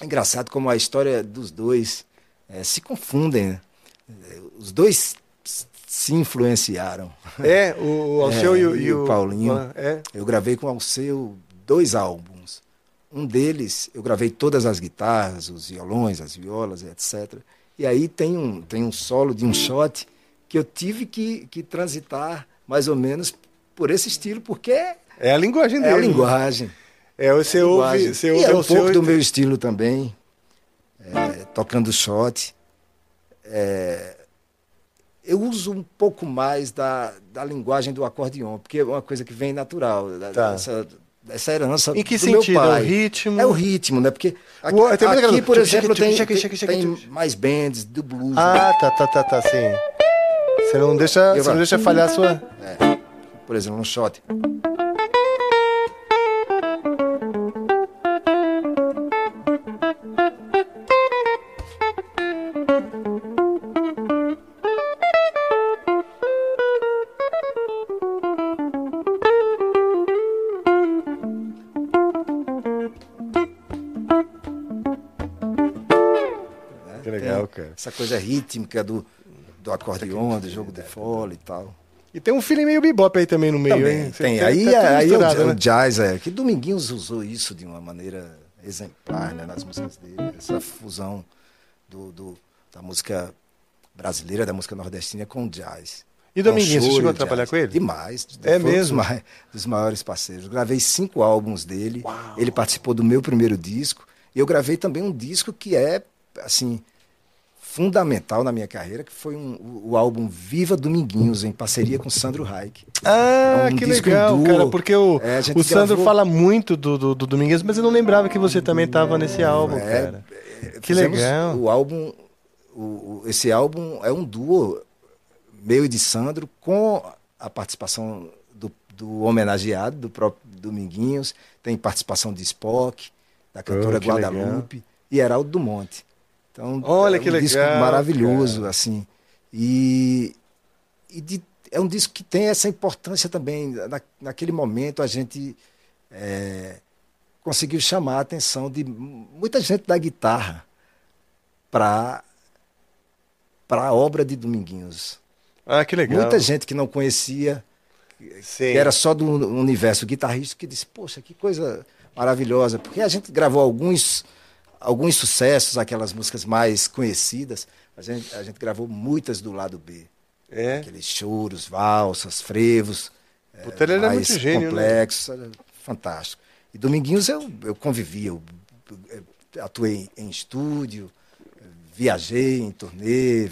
É engraçado como a história dos dois é, se confundem. Né? Os dois se influenciaram. É, o Alceu é, e, o, e, o, Paulinho. É. Eu gravei com o Alceu dois álbuns. Um deles, eu gravei todas as guitarras, os violões, as violas, etc. E aí tem um, tem um solo de um shot que eu tive que, que transitar mais ou menos por esse estilo, porque é a linguagem dele. É a linguagem. É, você é ouve, você ouve e é um pouco seu... do meu estilo também, é, tocando shot. É, eu uso um pouco mais da, da linguagem do acordeon, porque é uma coisa que vem natural, da, tá. dessa, essa herança em que do sentido? meu pai. É o ritmo? É o ritmo, né? Porque aqui, Uou, aqui por exemplo, tem, tem, tem mais bands do blues. Ah, tá, tá, tá, tá, sim. Você não deixa, Eu você não deixa falhar a sua. Por exemplo, um shot. Que legal, cara. Essa coisa rítmica do, do acordeon, do jogo de fole e tal. E tem um feeling meio bebop aí também no meio, Também, hein? Tem. tá- Aí, tá aí é o, misturado, é o né? jazz, é. Que Dominguinhos usou isso de uma maneira exemplar né, nas músicas dele. Essa fusão do, do- da música brasileira, da música nordestina com o jazz. E Dominguinhos, você chegou a trabalhar jazz. com ele? Demais. É Foi um mesmo? Dos, mai- dos maiores parceiros. Gravei cinco álbuns dele. Ele participou do meu primeiro disco. E eu gravei também um disco que é, assim, fundamental na minha carreira, que foi um- o, o álbum Viva Dominguinhos, em parceria com Sandro Reich. Ah, É um que legal, duo. cara, porque o, É, o Sandro gravou- fala muito do, do, do Domingues, mas eu não lembrava que você também tava nesse álbum, É, cara. Que Fizemos legal. O álbum, o- o- esse álbum é um duo meu e de Sandro com a participação do, do homenageado, do próprio Dominguinhos, tem participação de Spock, da cantora Oh, que legal. Guadalupe e Heraldo do Monte. Então, Olha é que um disco legal, maravilhoso, cara. assim. E, e de- é um disco que tem essa importância também. Na, naquele momento a gente é, conseguiu chamar a atenção de muita gente da guitarra para para a obra de Dominguinhos. Ah, que legal. Muita gente que não conhecia, Sim. que era só do universo guitarrista, que disse, poxa, que coisa maravilhosa. Porque a gente gravou alguns, alguns sucessos, aquelas músicas mais conhecidas, a gente, a gente gravou muitas do lado B. É. Aqueles choros, valsas, frevos. Puta, ele era mais muito gênio, né? complexos, era fantástico. E Dominguinhos eu, eu convivi, eu, eu atuei em estúdio, viajei em turnê,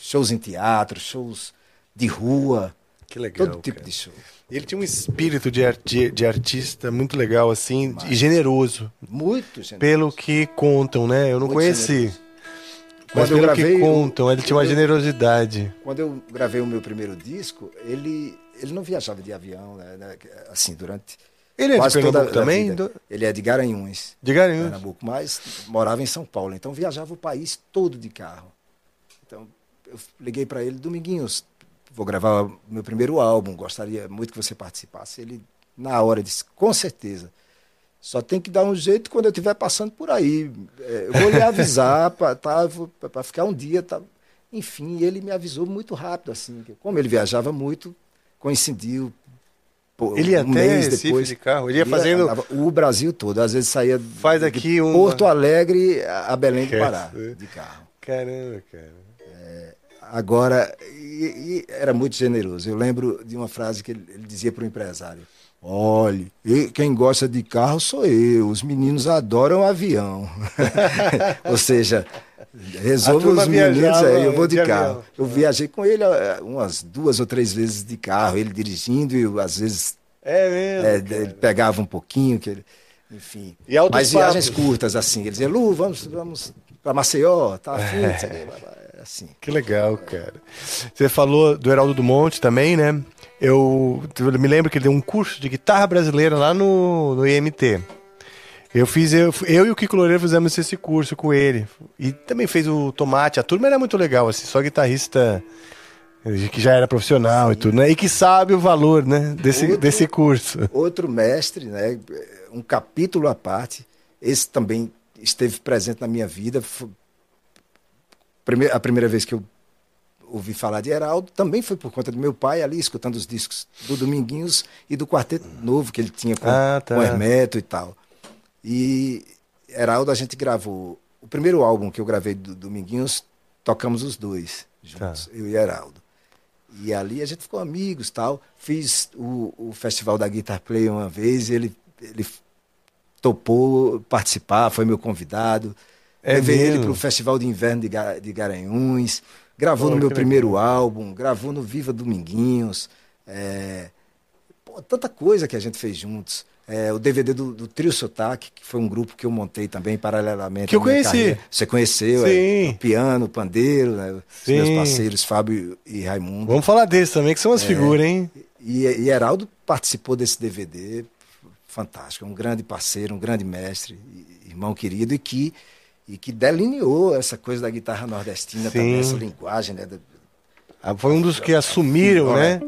shows em teatro, shows de rua, Que legal. todo tipo cara. de show. Ele tinha um espírito de, arti de artista muito legal, assim, e generoso. Muito, gente. Pelo que contam, né? Eu não Muito conheci. generoso. Mas Quando pelo que contam, ele tinha uma eu- generosidade. Quando eu gravei o meu primeiro disco, ele, ele não viajava de avião, né, né, assim, durante Ele é de quase toda Pernambuco também? Do- Ele é de Garanhuns. De Garanhuns. Pernambuco, mas morava em São Paulo, então viajava o país todo de carro. Então eu liguei para ele, Dominguinhos, vou gravar o meu primeiro álbum, gostaria muito que você participasse. Ele, na hora, disse, com certeza. Só tem que dar um jeito quando eu estiver passando por aí. É, eu vou lhe avisar para tá, ficar um dia. Tá. Enfim, ele me avisou muito rápido, assim. Como ele viajava muito, coincidiu. Pô, Ele ia um até depois. de carro, ele ia fazendo- andava o Brasil todo. Às vezes saía Faz de aqui um- Porto Alegre a Belém do Pará, de carro. Caramba, cara. Agora, e, e era muito generoso. Eu lembro de uma frase que ele, ele dizia para o empresário: Olhe, quem gosta de carro sou eu, os meninos adoram avião. Ou seja, resolva turma os meninos, aí eu vou de, de carro. avião. Eu viajei com ele eh, umas duas ou três vezes de carro, ele dirigindo e às vezes É mesmo. é, ele pegava um pouquinho, que ele, enfim. E Mas viagens papos. curtas, assim. Ele dizia, Lu, vamos, vamos para Maceió, tá afim? Quê, blá, blá, Assim. Que legal, cara. Você falou do Heraldo do Monte também, né? Eu, eu me lembro que ele deu um curso de guitarra brasileira lá no, no IMT. Eu fiz, eu, eu e o Kiko Loureiro fizemos esse curso com ele. E também fez o Tomate. A turma era muito legal, assim, só guitarrista que já era profissional e tudo, né? E que sabe o valor, né? Desse, Outro- desse curso. Outro mestre, né? Um capítulo à parte. Esse também esteve presente na minha vida. A primeira vez que eu ouvi falar de Heraldo também foi por conta do meu pai ali, escutando os discos do Dominguinhos e do Quarteto Novo que ele tinha com, Ah, tá. com Hermeto e tal. E Heraldo a gente gravou. O primeiro álbum que eu gravei do Dominguinhos, tocamos os dois juntos, Tá. eu e Heraldo. E ali a gente ficou amigos tal. Fiz o, o festival da Guitar Play uma vez, ele, ele topou participar, foi meu convidado. É Levei ele mesmo? para o Festival de Inverno de, Ga- de Garanhuns, gravou Pô, no meu primeiro álbum, gravou no Viva Dominguinhos. é, pô, tanta coisa que a gente fez juntos. É, o DVD do, do, Trio Sotaque, que foi um grupo que eu montei também paralelamente. Que eu conheci. Carreira. Você conheceu, Sim. É, o piano, o pandeiro, né? os Sim. meus parceiros Fábio e Raimundo. Vamos falar desse também, que são as é, figuras, hein? E, e Heraldo participou desse DVD, fantástico, é um grande parceiro, um grande mestre, irmão querido, e que, e que delineou essa coisa da guitarra nordestina Sim. também, essa linguagem, né? Ah, foi um dos que assumiram, né?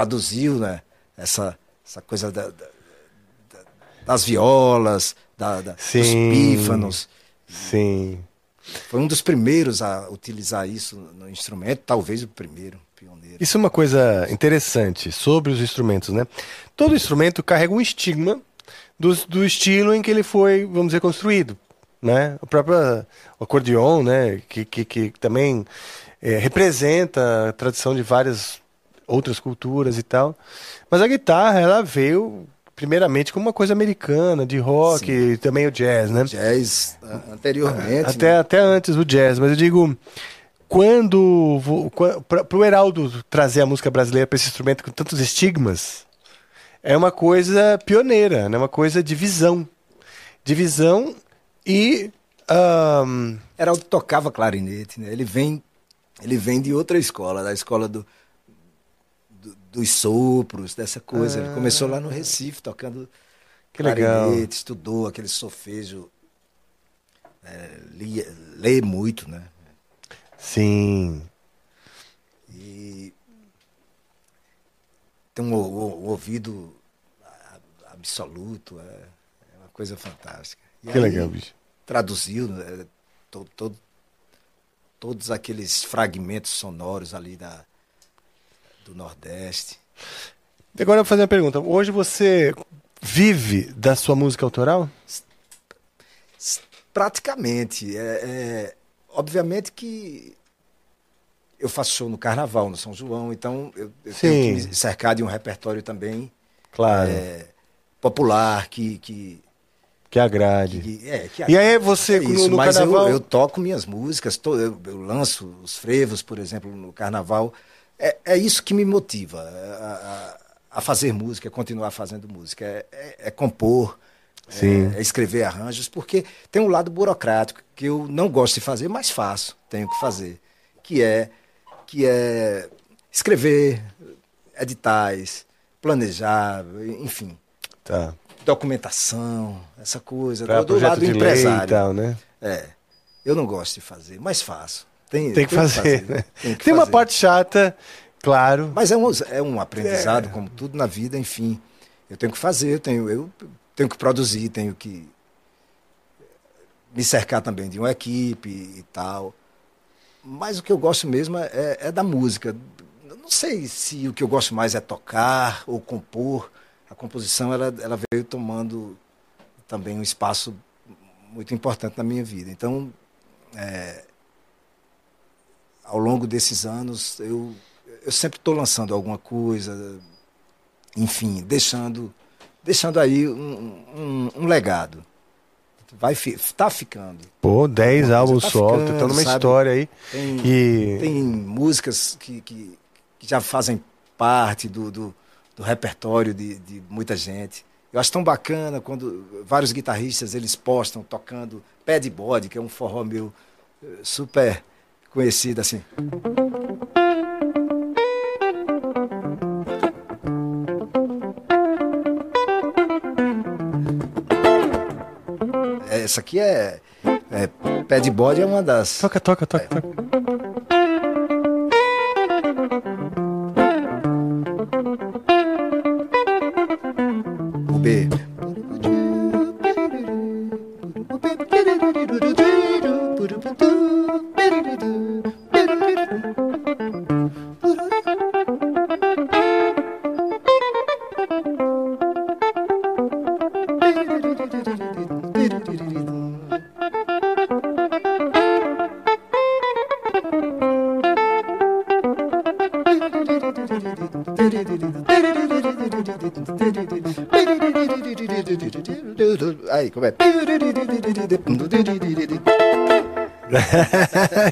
Traduziu né, essa, essa coisa da, da, das violas, da, da, Sim. dos pífanos. Sim. Foi um dos primeiros a utilizar isso no instrumento, talvez o primeiro pioneiro. Isso é uma coisa interessante sobre os instrumentos, né? Todo instrumento carrega um estigma do, do estilo em que ele foi, vamos dizer, construído, né? O próprio acordeon, né? Que, que, que também é, representa a tradição de várias outras culturas e tal. Mas a guitarra, ela veio primeiramente como uma coisa americana, de rock, Sim. e também o jazz, né? Jazz anteriormente. Até, né? até antes do jazz, mas eu digo, quando para o Heraldo trazer a música brasileira para esse instrumento com tantos estigmas, é uma coisa pioneira, né? Uma coisa de visão, de visão e um... Heraldo tocava clarinete, né? Ele vem, ele vem de outra escola, da escola do dos sopros, dessa coisa. Ah. Ele começou lá no Recife, tocando que legal. estudou aquele solfejo. É, lia, lê muito, né? Sim. E tem um, um, um ouvido absoluto, é, é, uma coisa fantástica. E que aí, legal, bicho. Traduziu né, todo, todo, todos aqueles fragmentos sonoros ali da, do Nordeste. Agora eu vou fazer uma pergunta. Hoje você vive da sua música autoral? Praticamente. É, é, obviamente que eu faço show no Carnaval, no São João, então eu, eu tenho que me cercar de um repertório também claro. É, popular, que, que que agrade. Que, é, que agrade. E aí você é isso, no, no mas carnaval... eu, eu, toco minhas músicas, tô, eu, eu, lanço os frevos, por exemplo, no carnaval é, é isso que me motiva a, a, fazer música, a continuar fazendo música. É, é, é compor, é, é, escrever arranjos, porque tem um lado burocrático que eu não gosto de fazer, mas faço, tenho que fazer, que é, que é escrever editais, planejar, enfim. Tá. Documentação, essa coisa, pra do, do lado do empresário. Tal, né? É. Eu não gosto de fazer, mas faço. Tem, tem que fazer. Né? Tem, que tem fazer. uma parte chata, claro. Mas é um, é um aprendizado, é. como tudo na vida, enfim. Eu tenho que fazer, eu tenho, eu tenho que produzir, tenho que me cercar também de uma equipe e tal. Mas o que eu gosto mesmo é, é da música. não sei se o que eu gosto mais é tocar ou compor. A composição ela, ela veio tomando também um espaço muito importante na minha vida. Então, é, ao longo desses anos, eu, eu sempre estou lançando alguma coisa, enfim, deixando, deixando aí um, um, um legado. Vai tá ficando. Pô, 10 álbuns tá só, tá numa história aí. Tem, e... tem músicas que, que, que, já fazem parte do, do, do repertório de, de muita gente. Eu acho tão bacana quando vários guitarristas eles postam tocando Pé de Bode, que é um forró meu eh, super conhecida assim. Essa aqui é, é pé de bode é uma das. Toca, toca, toca, é. toca. Aí, como é?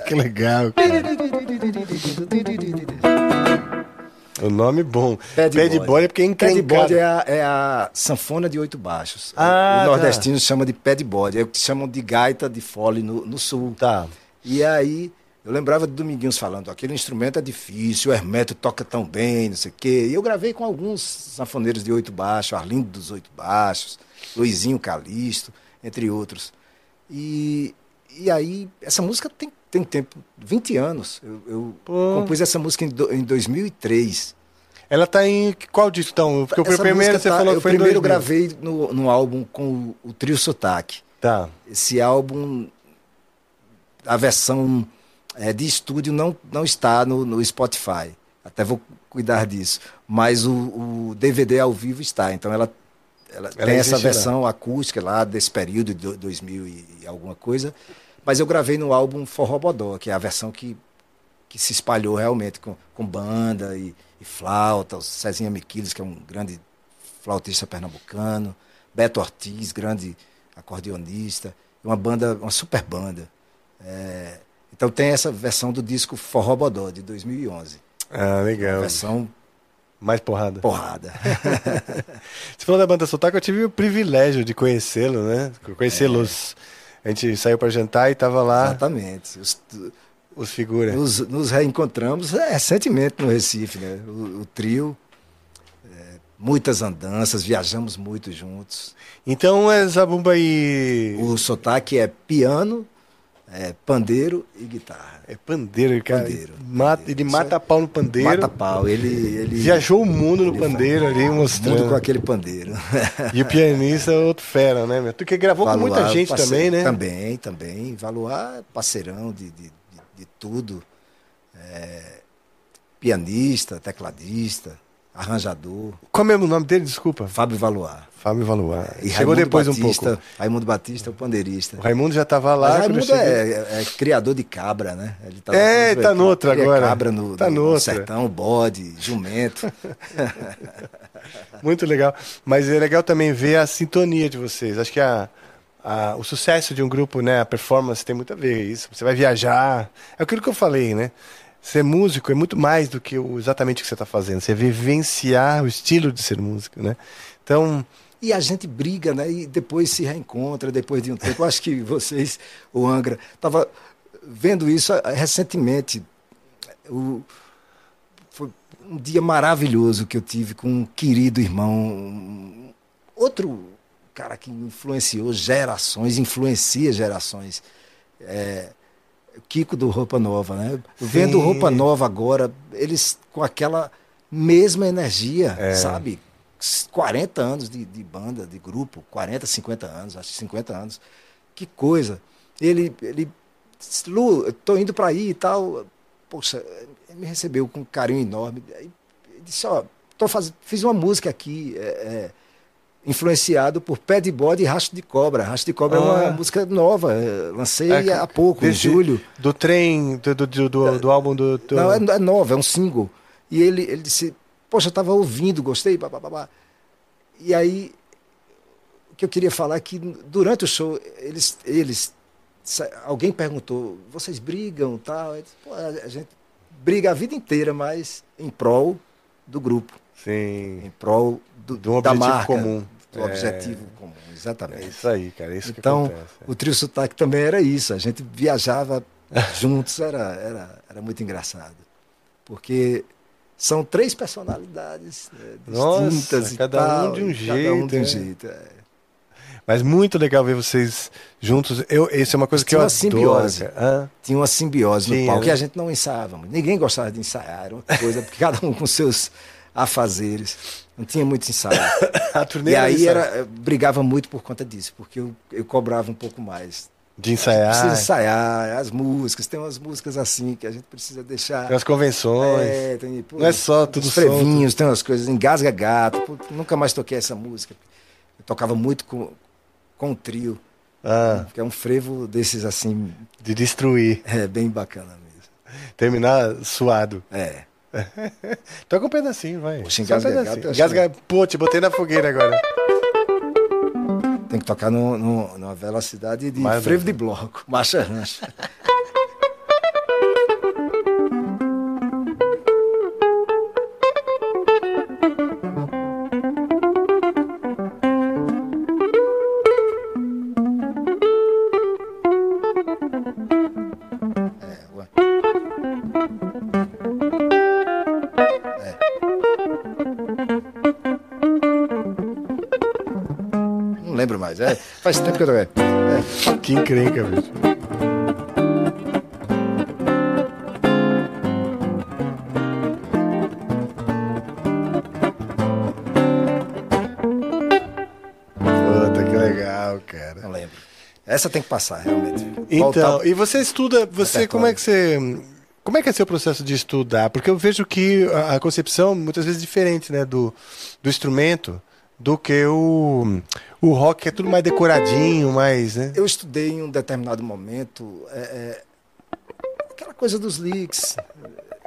que legal. O nome bom. Pé de, Pé de bode. é porque é Pé de bode é a, é a sanfona de oito baixos. Ah, o tá. nordestino chama de pé de bode. É o que chamam de gaita de fole no, no sul. Tá. E aí, eu lembrava de Dominguinhos falando, aquele instrumento é difícil, o Hermeto toca tão bem, não sei o quê. E eu gravei com alguns sanfoneiros de oito baixos, Arlindo dos oito baixos, Luizinho Calisto, entre outros. E, e aí, essa música tem tem tempo, 20 anos. Eu, eu compus essa música em, do, em 2003. Ela tá em qual disco então? Porque essa o primeiro você tá, falou que foi primeiro gravei no, no álbum com o, o Trio Sotaque. Tá. Esse álbum, a versão é, de estúdio não, não está no, no Spotify. Até vou cuidar disso. Mas o, o DVD ao vivo está. Então ela, ela, ela tem essa versão lá. acústica lá desse período de 2000 e alguma coisa. Mas eu gravei no álbum Forró Bodó, que é a versão que, que se espalhou realmente com, com banda e, e flauta, o Cezinha Miquiles, que é um grande flautista pernambucano, Beto Ortiz, grande acordeonista, uma banda, uma super banda. É, então tem essa versão do disco Forró Bodó, de 2011. Ah, legal. Uma versão mais porrada. Porrada. Você falou da banda Sotaque, eu tive o privilégio de conhecê-lo, né? Conhecê-los. É. A gente saiu para jantar e estava lá. Exatamente. Os, os figuras. Nos, nos, reencontramos recentemente no Recife, né? O, o trio. É, muitas andanças, viajamos muito juntos. Então é Zabumba e. O sotaque é piano, é, pandeiro e guitarra. É pandeiro, cara. Pandeiro, mata, pandeiro. Ele mata pau no pandeiro. Mata pau. Ele, ele viajou o mundo no pandeiro ali, mostrando. Mundo com aquele pandeiro. E o pianista é outro fera, né, meu? Tu que gravou Valuar, com muita gente também, né? Também, também. Valuar, parceirão de, de, de, de tudo. É, pianista, tecladista arranjador. Como é o nome dele, desculpa? Fábio Valuar. Fábio Valuar. E Chegou Raimundo depois Batista, um pouco. Raimundo Batista, o pandeirista. O Raimundo já estava lá. Mas Raimundo é, é, criador de cabra, né? Ele tá é, tá noutra agora. cabra no, tá no, no sertão, bode, jumento. Muito legal. Mas é legal também ver a sintonia de vocês. Acho que a, a, o sucesso de um grupo, né, a performance tem muito a ver isso. Você vai viajar. É aquilo que eu falei, né? ser músico é muito mais do que o, exatamente o que você está fazendo. Você vivenciar o estilo de ser músico, né? Então... E a gente briga, né? E depois se reencontra, depois de um tempo. Eu acho que vocês, o Angra, estava vendo isso ah, recentemente. O, foi um dia maravilhoso que eu tive com um querido irmão, outro cara que influenciou gerações, influencia gerações. É, Kiko do Roupa Nova, né? Sim. Vendo Roupa Nova agora, eles com aquela mesma energia, é. sabe? 40 anos de, de, banda, de grupo, 40, 50 anos, acho que 50 anos. Que coisa. Ele, ele Lu, tô indo para aí e tal. Poxa, ele me recebeu com um carinho enorme. Ele disse, ó, tô faz... fiz uma música aqui, é, é, influenciado por Pé de Bode e Rastro de Cobra. Rastro de Cobra ah. é uma ah. música nova, é, lancei é, há pouco, em julho. Do trem, do, do, do, do álbum do, do... Não, é, é, nova, é um single. E ele, ele disse, poxa, eu estava ouvindo, gostei, babá. E aí, o que eu queria falar é que durante o show, eles, eles alguém perguntou, vocês brigam tal? Disse, a gente briga a vida inteira, mas em prol do grupo. Sim. Em prol do, um objetivo marca, comum. Do é... objetivo comum, exatamente. É isso aí, cara. É isso então, que acontece. o Trio Sotaque também era isso. A gente viajava juntos, era, era, era muito engraçado. Porque são três personalidades né, distintas Nossa, e cada tal, um de um cada jeito. Um de um é. jeito é. Mas muito legal ver vocês juntos. Eu, isso é uma coisa que eu uma adoro. Simbiose. Tinha uma simbiose no palco né? que a gente não ensaiava. Ninguém gostava de ensaiar. Era uma coisa, porque cada um com seus afazeres. Não tinha muito ensaio. e aí era, brigava muito por conta disso, porque eu, eu cobrava um pouco mais. De ensaiar. Precisa ensaiar, as músicas, tem umas músicas assim que a gente precisa deixar. Tem as convenções. É, tem, pô, não é só tudo Os frevinhos, tem umas coisas, engasga gato. Pô, nunca mais toquei essa música. Eu tocava muito com, com o trio. Ah. Que é um frevo desses assim. De destruir. É, bem bacana mesmo. Terminar suado. É. Toca um pedacinho, vai. Poxa, engasga um pedacinho. Engasga... Pô, te botei na fogueira agora. Tem que tocar no, no, numa velocidade de Mais frevo de bloco, marcha rancha. Mais. É, faz tempo que eu tô. É. Que encrenca, bicho. Puta, que legal, cara. Não lembro. Essa tem que passar, realmente. Então, e você estuda, você, como é que você... Como é que é seu processo de estudar? Porque eu vejo que a concepção muitas vezes é diferente, né, do, do instrumento do que o, o rock, é tudo mais decoradinho, mais. Né? Eu estudei em um determinado momento é, é, aquela coisa dos leaks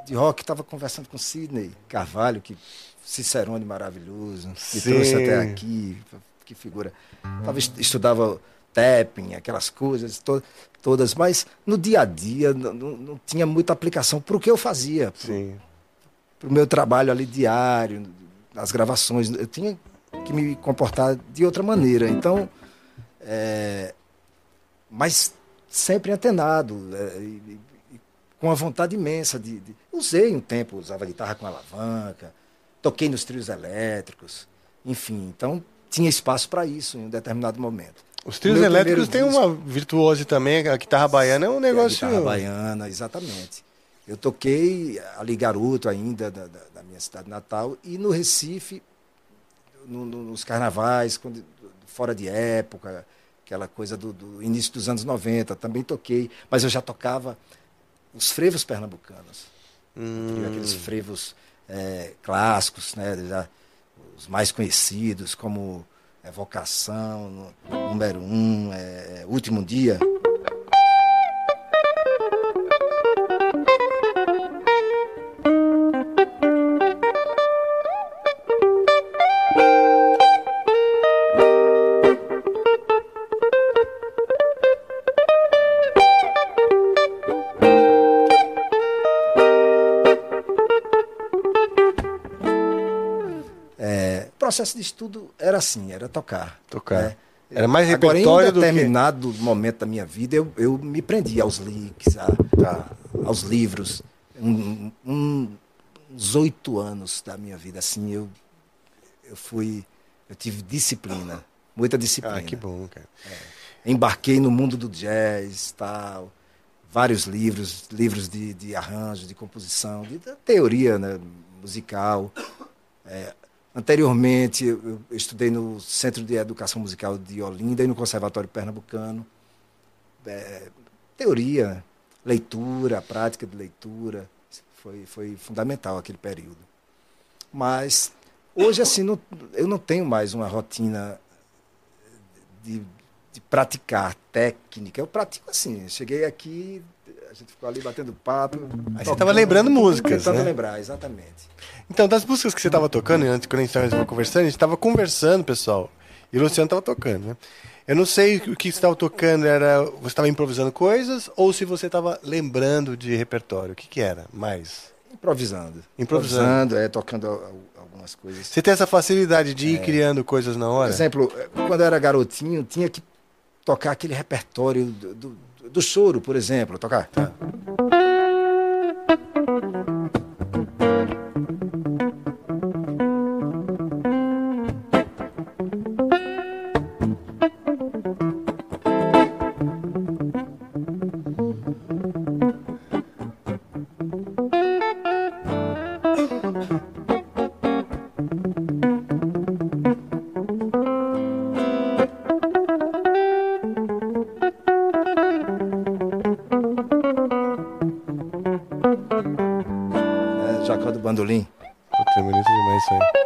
de rock. Estava conversando com Sidney Carvalho, que Cicerone maravilhoso, me Sim. trouxe até aqui, que figura. Tava, estudava tapping, aquelas coisas to, todas, mas no dia a dia não, não tinha muita aplicação para o que eu fazia. Para o meu trabalho ali diário, nas gravações. Eu tinha que me comportar de outra maneira. Então, é, mas sempre antenado, é, e, e, com uma vontade imensa de, de, Usei um tempo, usava guitarra com alavanca, toquei nos trios elétricos, enfim. Então, tinha espaço para isso em um determinado momento. Os trios Meu elétricos têm uma virtuose também, a guitarra baiana é um negócio. A guitarra baiana, exatamente. Eu toquei ali garoto ainda da, da, da minha cidade natal e no Recife no, no, nos carnavais, quando, fora de época, aquela coisa do, do, início dos anos 90, também toquei, mas eu já tocava os frevos pernambucanos. Hum. Aqueles frevos é, clássicos, né, já, os mais conhecidos, como Evocação, Número Um, é, Último Dia. Processo de estudo era assim, era tocar. Tocar. Né? Era mais repertório Agora, em determinado que... momento da minha vida, eu, eu me prendi aos links, a, a, aos livros. Um, um, uns oito anos da minha vida, assim, eu, eu fui... Eu tive disciplina, muita disciplina. Ah, que bom, cara. É. Embarquei no mundo do jazz, tal, vários livros, livros de, de arranjo, de composição, de, de teoria né, musical. É, Anteriormente, eu, estudei no Centro de Educação Musical de Olinda e no Conservatório Pernambucano. É, teoria, leitura, prática de leitura, foi, foi fundamental aquele período. Mas hoje, assim, não, eu não tenho mais uma rotina de, de praticar técnica. Eu pratico assim, cheguei aqui, a gente ficou ali batendo papo. Aí você estava lembrando músicas. Tentando né? lembrar, exatamente. Então, das músicas que você estava tocando, antes quando a gente estava conversando, a gente estava conversando, pessoal. E o Luciano estava tocando, né? Eu não sei o que você estava tocando, era você estava improvisando coisas ou se você estava lembrando de repertório. O que, que era mais? Improvisando. Improvisando, Improvisando é, tocando algumas coisas. Você tem essa facilidade de ir é. criando coisas na hora? Por exemplo, quando eu era garotinho, tinha que tocar aquele repertório do, do do choro, por exemplo. Tocar. Tá. Bandolim. Puta, é bonito demais isso aí.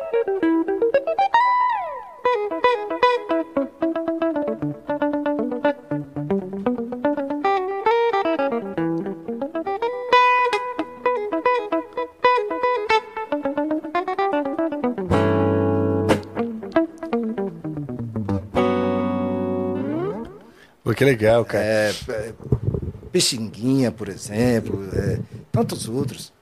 que legal, cara. É, é, Pixinguinha, por exemplo, é, tantos outros.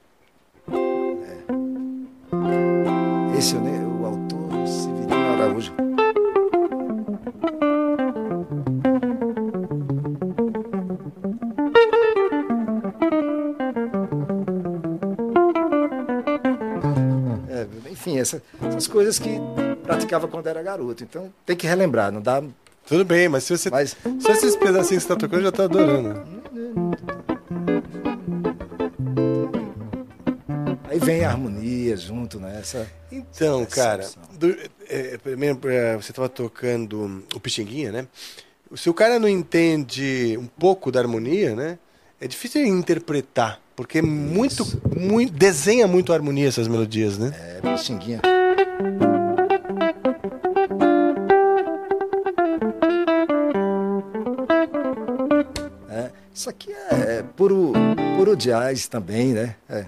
Essas coisas que praticava quando era garoto. Então tem que relembrar, não dá. Tudo bem, mas se você. Mas... Se esses pedacinhos que você tá tocando, eu já tô adorando. Aí vem a harmonia junto, né? Essa, então, essa cara, do, é, é, você estava tocando o Pixinguinha, né? Se o cara não entende um pouco da harmonia, né? É difícil interpretar, porque muito, muito desenha muito a harmonia essas melodias, né? É, Pixinguinha. É, isso aqui é, é puro, puro jazz também, né? É.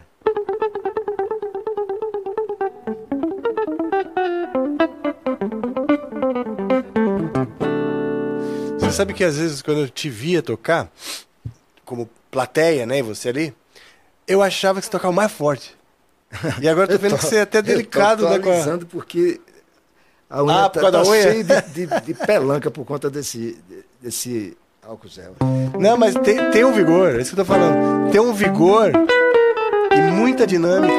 Você sabe que às vezes quando eu te via tocar, como plateia, né, você ali, eu achava que você tocava mais forte. E agora eu tô vendo que você é até delicado, eu tô né? Com porque a unha ah, tá, tá cheia de, de, de, pelanca por conta desse, desse álcool gel. Não, mas tem, tem um vigor, é isso que eu tô falando. Tem um vigor e muita dinâmica.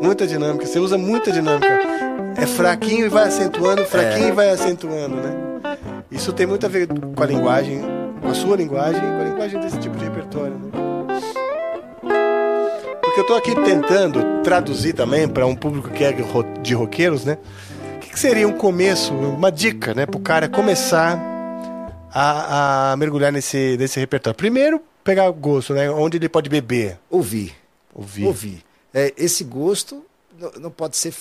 Muita dinâmica. Você usa muita dinâmica. É fraquinho e vai acentuando, fraquinho é. e vai acentuando, né? Isso tem muito a ver com a linguagem, com a sua linguagem e com a linguagem desse tipo de repertório, né? Porque eu tô aqui tentando traduzir também para um público que é de roqueiros, né? que seria um começo, uma dica, né, para o cara começar a, a, mergulhar nesse, nesse repertório? Primeiro, pegar gosto, né? Onde ele pode beber? Ouvir. Ouvir. Ouvir. É, esse gosto não, não pode ser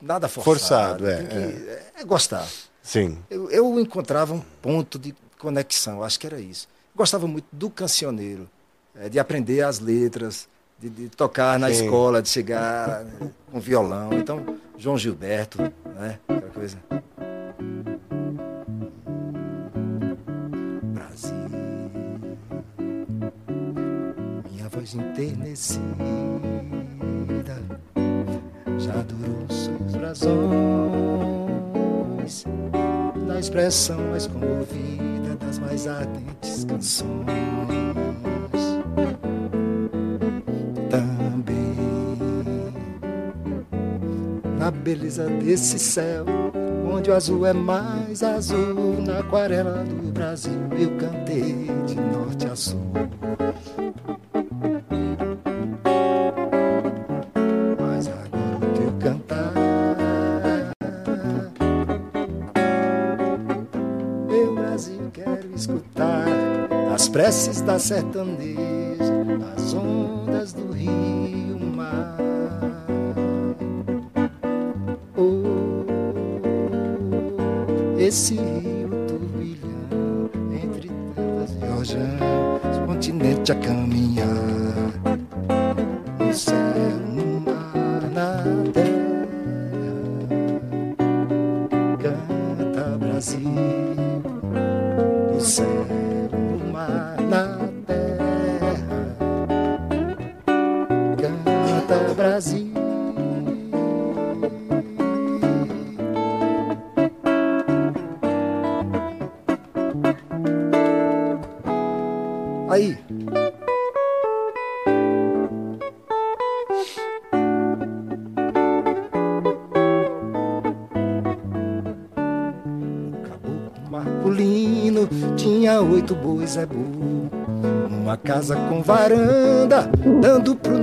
nada forçado. Forçado, é, que, é. é, gostar. Sim. Eu, eu encontrava um ponto de conexão, acho que era isso. Gostava muito do cancioneiro, é, de aprender as letras, de, de tocar na Sim. escola, de chegar com violão. Então, João Gilberto, né? Aquela coisa. Brasil, minha voz enternecida já durou seus brasões na expressão mais comovida das mais ardentes canções. Beleza desse céu, onde o azul é mais azul, na aquarela do Brasil eu cantei de norte a sul. Mas agora o teu cantar, meu Brasil quero escutar as preces da sertaneja,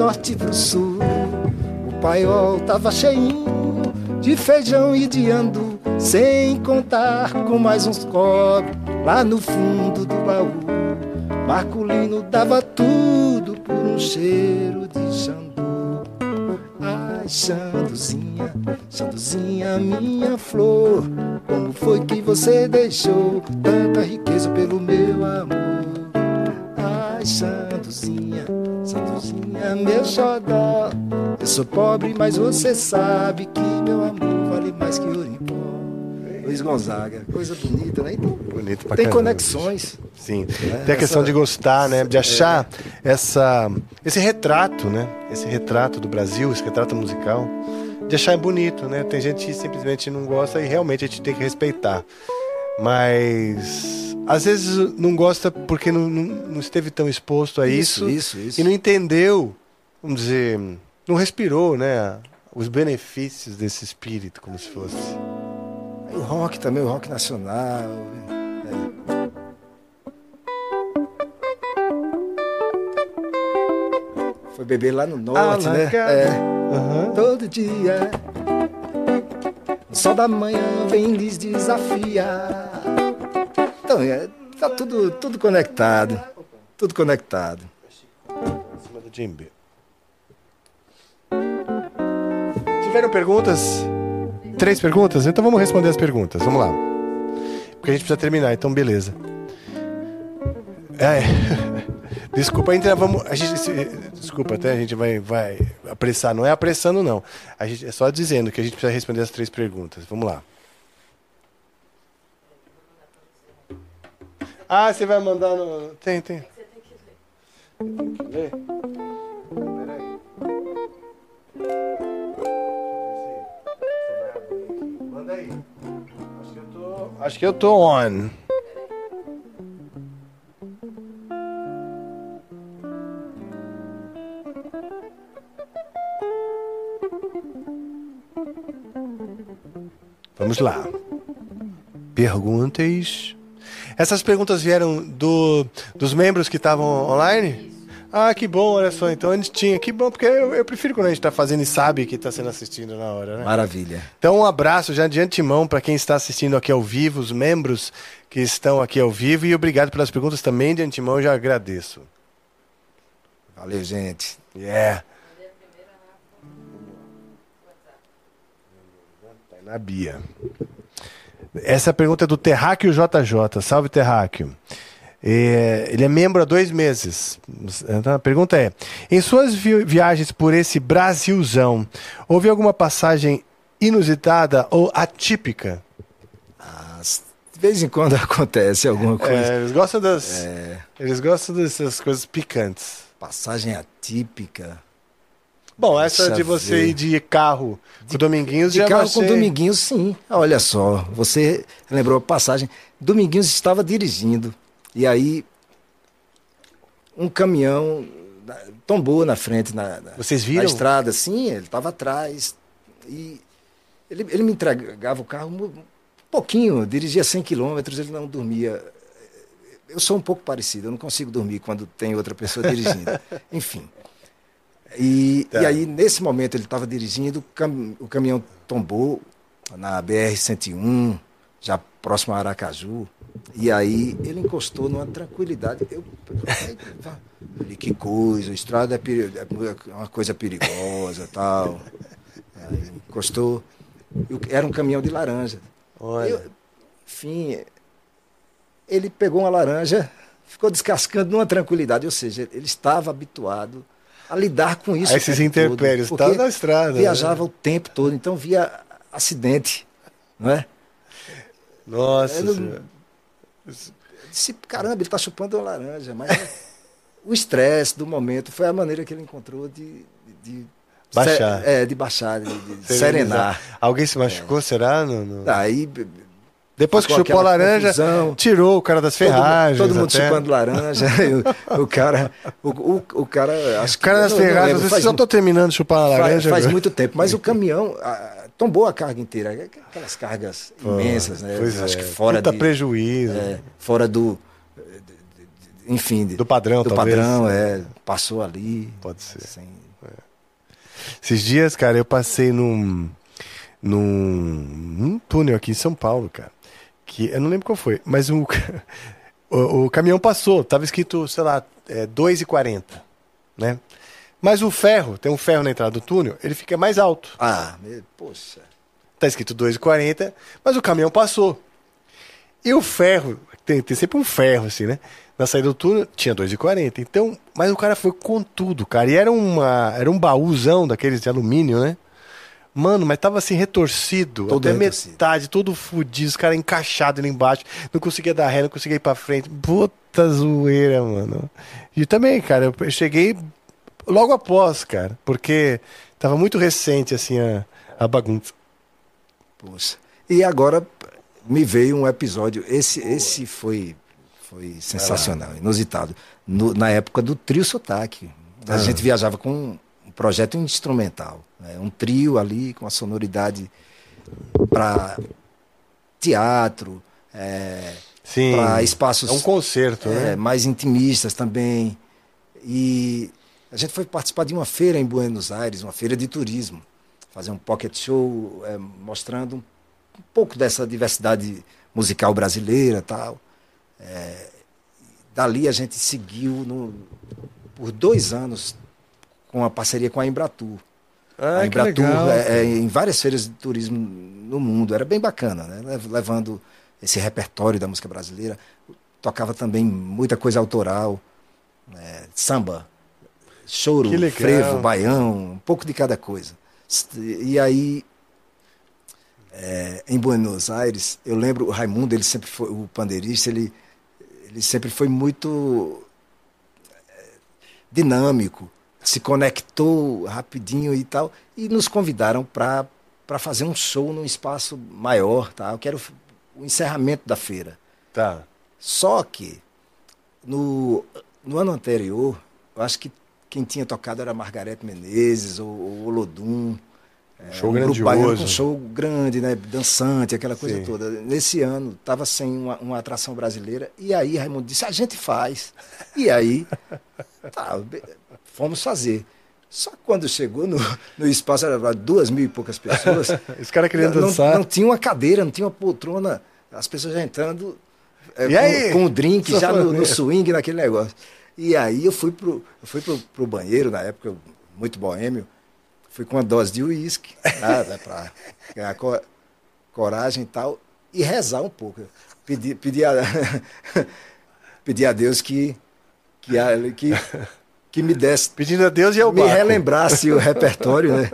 norte pro sul. O paiol tava cheinho de feijão e de andu, sem contar com mais uns cobres lá no fundo do baú. Marculino dava tudo por um cheiro de xandu. Ai, Xanduzinha, Xanduzinha, minha flor. Como foi que você deixou sou pobre, mas você sabe que meu amor vale mais que ouro em pó. Luiz Gonzaga. Coisa bonita, né? Então, Bonito pra tem caramba, conexões. Sim. É, Tem a questão essa- de gostar, né? De achar essa, esse retrato, né? Esse retrato do Brasil, esse retrato musical. De achar bonito, né? Tem gente que simplesmente não gosta e realmente a gente tem que respeitar. Mas às vezes não gosta porque não, não, não esteve tão exposto a isso, Isso, isso, isso. e não entendeu, vamos dizer, não respirou, né? Os benefícios desse espírito, como se fosse. O rock também, o rock nacional. é. Foi beber lá no norte, né? Alacado. É. Aham. Todo dia. O sol da manhã vem lhes desafiar. Então, é, tá tudo, tudo conectado. Tudo conectado. Em cima do Jimby. Tiveram perguntas? Três perguntas? Então vamos responder as perguntas. Vamos lá. Porque a gente precisa terminar, então beleza. É. Desculpa, ainda vamos. A gente, desculpa, até a gente vai, vai apressar. Não é apressando, não. A gente, é só dizendo que a gente precisa responder as três perguntas. Vamos lá. Ah, você vai mandar no. Tem, tem. Tem que ler? Peraí. Manda aí. Acho que eu tô. Acho que eu tô on. Vamos lá. Perguntas. Essas perguntas vieram do, dos membros que estavam online? Ah, que bom, olha só. Então a gente tinha. Que bom, porque eu, eu prefiro quando a gente está fazendo e sabe que está sendo assistido na hora, né? Maravilha. Então, um abraço já de antemão para quem está assistindo aqui ao vivo, os membros que estão aqui ao vivo, e obrigado pelas perguntas também de antemão, eu já agradeço. Valeu, gente. Yeah. Na Bia. Essa pergunta é do Terráqueo JJ. Salve, Terráqueo. É, ele é membro há dois meses. Então, a pergunta é: em suas vi- viagens por esse Brasilzão, houve alguma passagem inusitada ou atípica? Mas, de vez em quando acontece alguma coisa. É, eles gostam das. É, Eles gostam dessas coisas picantes. passagem atípica. Bom, essa Deixa de você ver. ir de carro com Dominguinhos De já carro com Dominguinhos, sim. Olha só, você lembrou a passagem. Dominguinhos estava dirigindo. E aí, um caminhão na- tombou na frente, na, na- Vocês na viram? estrada. Sim, ele estava atrás. E ele, ele me entregava o carro um pouquinho, dirigia 100 quilômetros, ele não dormia. Eu sou um pouco parecido, eu não consigo dormir quando tem outra pessoa dirigindo. Enfim. E, Tá. e aí, nesse momento, ele estava dirigindo, o, cam- o caminhão tombou na BR-101, já próximo a Aracaju. E aí ele encostou numa tranquilidade. Eu, falei, que coisa, a estrada é, peri- é uma coisa perigosa tal. Aí encostou. E o- Era um caminhão de laranja. Olha. Eu- enfim, ele pegou uma laranja, ficou descascando numa tranquilidade, ou seja, ele estava habituado a lidar com isso. A esses intempéries, porque estava na estrada, né? Viajava o tempo todo, então via acidente, não é? Nossa Eu. Eu Disse, caramba, ele está chupando uma laranja, mas é- o estresse do momento foi a maneira que ele encontrou de, de Baixar. é, de baixar, de, de serenar. Alguém se machucou, será? No, no- Aí Depois que chupou a laranja, confusão. tirou o cara das todo, mundo- ferragens. todo mundo chupando laranja. o, o cara, o, o, o cara, acho O cara das eu ferragens, lembro, eu faz só tô terminando de chupar a faz, laranja. faz agora. muito tempo, mas o caminhão ah, tombou a carga inteira, aquelas cargas Pô, imensas, né? Pois acho é. que fora Puta de, prejuízo. é, fora do enfim, Do padrão, do talvez. padrão, é, passou ali. Pode ser. sem- Esses dias, cara, eu passei num, num, num túnel aqui em São Paulo, cara. Que eu não lembro qual foi, mas o, o, o caminhão passou, tava escrito, sei lá, é, 2,40, né? Mas o ferro, tem um ferro na entrada do túnel, ele fica mais alto. Ah, meu, poxa. Tá escrito 2,40, mas o caminhão passou. E o ferro, tem, tem sempre um ferro assim, né? Na saída do túnel tinha 2,40. Então, mas o cara foi com tudo, cara. E era, uma, era um baúzão daqueles de alumínio, né? Mano, mas tava assim retorcido, todo até retorcido. metade, todo fudido, os caras encaixados ali embaixo. Não conseguia dar ré, não conseguia ir pra frente. Puta zoeira, mano. E também, cara, eu cheguei logo após, cara, porque tava muito recente, assim, a, a bagunça. Poxa. E agora me veio um episódio, esse, esse foi, foi sensacional, inusitado. No, na época do trio Sotaque. A ah. gente viajava com um projeto instrumental. Né? Um trio ali com a sonoridade para teatro, é, para espaços. É um concerto, é, né? Mais intimistas também. E a gente foi participar de uma feira em Buenos Aires, uma feira de turismo, fazer um pocket show é, mostrando um, pouco dessa diversidade musical brasileira, tal. É, dali a gente seguiu no, por dois anos com a parceria com a Embratur. Ah, a Embratur é, é, em várias feiras de turismo no mundo. Era bem bacana, né? Levando esse repertório da música brasileira. Tocava também muita coisa autoral, né? samba, choro, frevo, baião, um pouco de cada coisa. E aí, é, em Buenos Aires, eu lembro o Raimundo, ele sempre foi o pandeirista, ele, ele sempre foi muito é, dinâmico se conectou rapidinho e tal, e nos convidaram para fazer um show num espaço maior, tá? Eu quero o encerramento da feira. Tá. Só que no, no ano anterior, eu acho que quem tinha tocado era Margarete Menezes ou, ou Olodum. É, show um grandioso. um show grande, né? Dançante, aquela coisa Sim. toda. Nesse ano, estava sem uma, uma, atração brasileira. E aí, Raimundo disse, a gente faz. E aí, tá, fomos fazer. Só que quando chegou no, no espaço, era duas mil e poucas pessoas. Os caras querendo dançar. Não, não, tinha uma cadeira, não tinha uma poltrona. As pessoas já entrando é, com, com o drink, Só já no, no, swing, naquele negócio. E aí eu fui pro, eu fui pro, pro banheiro, na época, muito boêmio. Fui com uma dose de uísque, né, para ganhar co coragem e tal, e rezar um pouco. Pedir pedi a, pedi a Deus que, que, que que me desse. Pedindo a Deus e ao Me barco. relembrasse o repertório, né?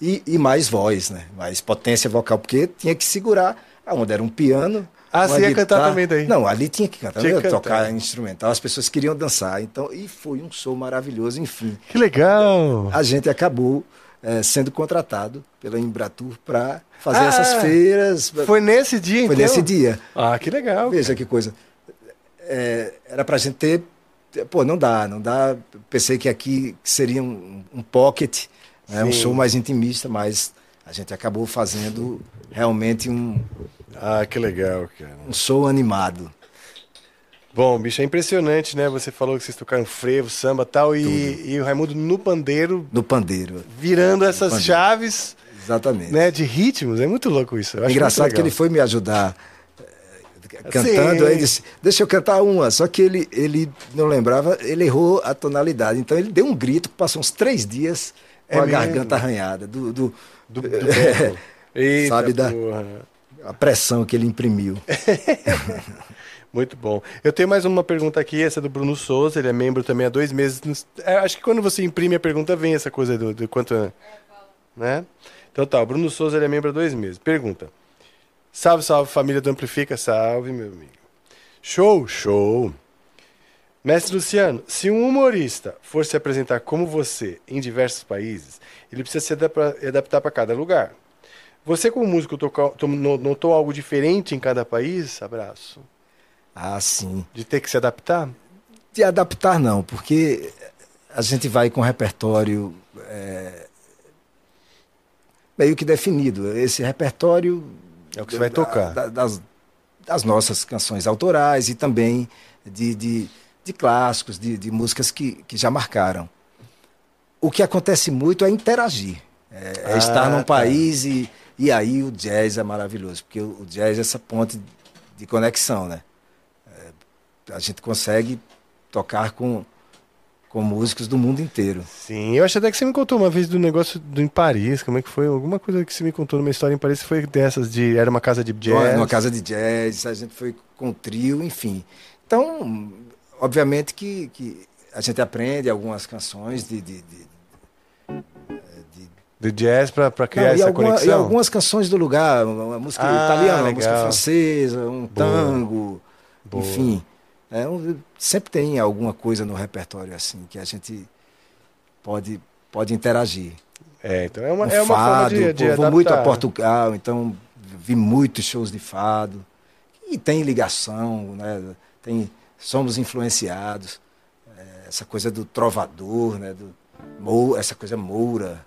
E, e, mais voz, né? Mais potência vocal, porque tinha que segurar. Aonde era um piano. Ah, você ia cantar também daí? Não, ali tinha que cantar, tinha cantar. tocar instrumental, as pessoas queriam dançar. Então, e foi um show maravilhoso, enfim. Que legal! A gente acabou é, sendo contratado pela Embratur para fazer ah, essas feiras. Foi nesse dia, Foi então? nesse dia. Ah, que legal. Veja que coisa. É, era para a gente ter pô, não dá, não dá. Pensei que aqui seria um, um pocket, né, um show mais intimista, mas a gente acabou fazendo realmente um. Ah, que legal, cara. Um show animado. Bom, bicho, é impressionante, né? Você falou que vocês tocaram frevo, samba tal, e, e o Raimundo no pandeiro. No pandeiro. Virando essas pandeiro. chaves. Exatamente. Né, de ritmos. É muito louco isso. é engraçado que ele foi me ajudar cantando, Sim. aí disse, deixa eu cantar uma. Só que ele, ele não lembrava, ele errou a tonalidade. Então ele deu um grito, passou uns três dias com é a mesmo? garganta arranhada. Do, do, do, do é, Eita, sabe, da, a pressão que ele imprimiu. Muito bom. Eu tenho mais uma pergunta aqui, essa é do Bruno Souza, ele é membro também há dois meses. É, acho que quando você imprime a pergunta, vem essa coisa do, do quanto. É, né? Então tá, o Bruno Souza ele é membro há dois meses. Pergunta. Salve, salve família do Amplifica, salve meu amigo. Show, show. Mestre Luciano, se um humorista for se apresentar como você em diversos países, ele precisa se adaptar para cada lugar. Você, como músico, tocou, notou algo diferente em cada país? Abraço. Ah, sim. De ter que se adaptar? De adaptar, não, porque a gente vai com repertório é, meio que definido. Esse repertório é o que você vai tocar. Da, das, das, nossas canções autorais e também de, de, de clássicos, de, de, músicas que, que já marcaram. O que acontece muito é interagir. É, é ah, estar num tá. país e, e aí o jazz é maravilhoso, porque o, jazz é essa ponte de conexão, né? É, a gente consegue tocar com com músicos do mundo inteiro. Sim, eu acho até que você me contou uma vez do negócio do, em Paris, como é que foi? Alguma coisa que você me contou numa história em Paris foi dessas de era uma casa de jazz. Uma casa de jazz, a gente foi com trio, enfim. Então, obviamente que, que a gente aprende algumas canções de, de, de Do jazz para criar Não, essa alguma, conexão? E algumas canções do lugar, uma música ah, italiana, uma música francesa, um Boa. tango, Boa. enfim. É, um, sempre tem alguma coisa no repertório assim que a gente pode, pode interagir. É, então é uma, um é uma fado, forma de, de Vou muito a Portugal, então vi muitos shows de fado. E tem ligação, né? Tem, somos influenciados. É, essa coisa do trovador, né? Do, essa coisa moura,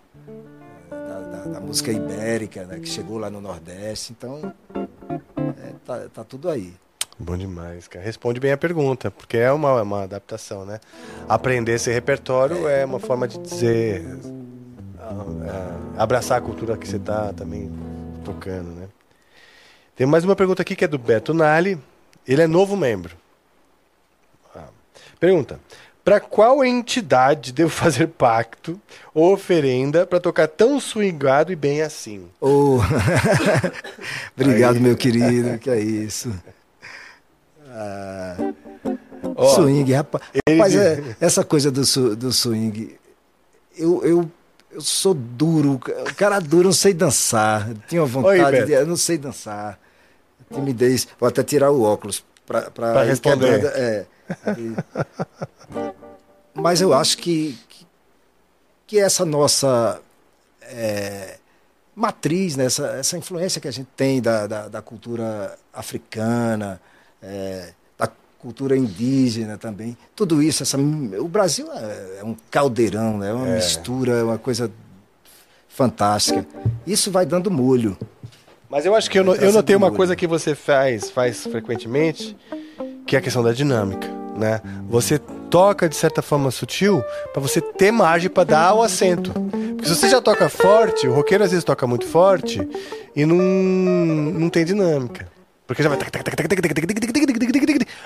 da, da, da, música ibérica, né? que chegou lá no Nordeste. Então, é, tá, tá tudo aí. Bom demais, cara. Responde bem a pergunta, porque é uma, uma adaptação, né? Aprender esse repertório é uma forma de dizer. Uh, abraçar a cultura que você está também tocando, né? Tem mais uma pergunta aqui que é do Beto Nali. Ele é novo membro. Ah. Pergunta: Para qual entidade devo fazer pacto ou oferenda para tocar tão swingado e bem assim? Oh. Obrigado, Aí. meu querido. Que é isso. Ah. Oh, swing, rapaz. Rapaz, é, essa coisa do, do swing. Eu, eu, eu sou duro. O cara duro, não sei dançar. Tinha vontade Oi, de. Eu não sei dançar timidez. Vou até tirar o óculos para responder. É, mas eu acho que, que, que essa nossa é, matriz, né, essa, essa influência que a gente tem da, da, da cultura africana, é, da cultura indígena também, tudo isso, essa, o Brasil é, é um caldeirão, né, é uma mistura, é uma coisa fantástica. Isso vai dando molho. Mas eu acho que eu, eu notei uma coisa que você faz, faz frequentemente, que é a questão da dinâmica, né? Você toca de certa forma sutil para você ter margem para dar o acento. Porque se você já toca forte, o roqueiro às vezes toca muito forte e não, não tem dinâmica. Porque já vai.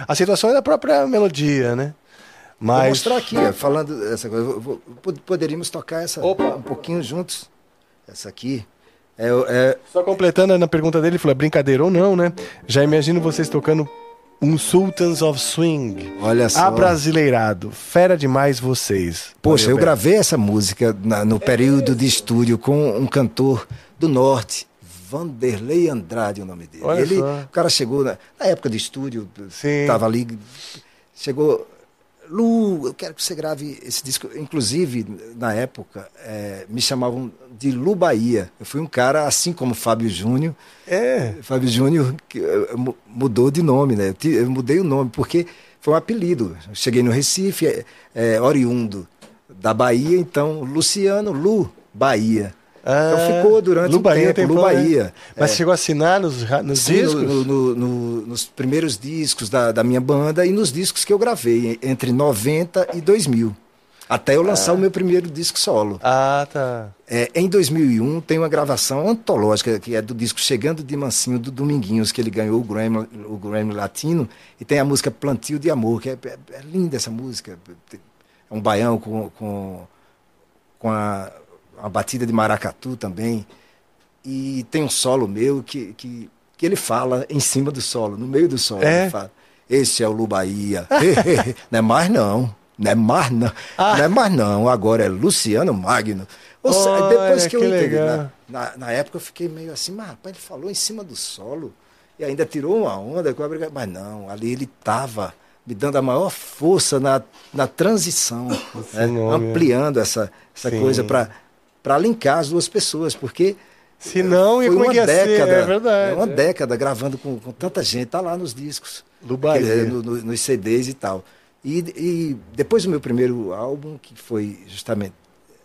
A situação é da própria melodia, né? Mas... Vou mostrar aqui, falando essa coisa. Poderíamos tocar essa Opa. um pouquinho juntos. Essa aqui. É, é... Só completando na pergunta dele, ele falou: é brincadeira ou não, né? Já imagino vocês tocando um Sultans of Swing. Olha só. Abrasileirado. Fera demais vocês. Poxa, Valeu, eu gravei essa música na, no período de estúdio com um cantor do norte. Vanderlei Andrade, o nome dele. Olha ele, só. o cara chegou na, na época de estúdio, Sim. tava ali, chegou Lu, eu quero que você grave esse disco. Inclusive, na época, é, me chamavam de Lu Bahia. Eu fui um cara, assim como Fábio Júnior. É. Fábio Júnior mudou de nome, né? Eu mudei o nome, porque foi um apelido. Eu cheguei no Recife, é, é, oriundo da Bahia, então Luciano Lu Bahia. Ah, então ficou durante Lu um tempo, Lu Bahia. Né? Mas é. chegou a assinar nos, nos Sim, discos? No, no, no, nos primeiros discos da, da minha banda e nos discos que eu gravei, entre 90 e 2000. Até eu lançar ah. o meu primeiro disco solo. Ah, tá. É, em 2001 tem uma gravação antológica, que é do disco Chegando de Mansinho, do Dominguinhos, que ele ganhou o Grammy, o Grammy Latino, e tem a música Plantio de Amor, que é, é, é linda essa música. É um baião com, com, com a uma batida de maracatu também. E tem um solo meu que, que, que ele fala em cima do solo, no meio do solo. É? Ele fala, esse é o Lu Bahia. não é mais não. Não é mais não. Ah. Não é mais não. Agora é Luciano Magno. Ou seja, depois que eu entendi. Na, na, na, época eu fiquei meio assim, mas rapaz, ele falou em cima do solo. E ainda tirou uma onda com a briga. Mas não, ali ele estava me dando a maior força na, na transição, né? ampliando essa, essa coisa para para linkar as duas pessoas, porque se não, foi uma década, ser, é verdade. É uma é. década gravando com, com, tanta gente, tá lá nos discos. No, no, nos CDs e tal. E, e, depois do meu primeiro álbum, que foi justamente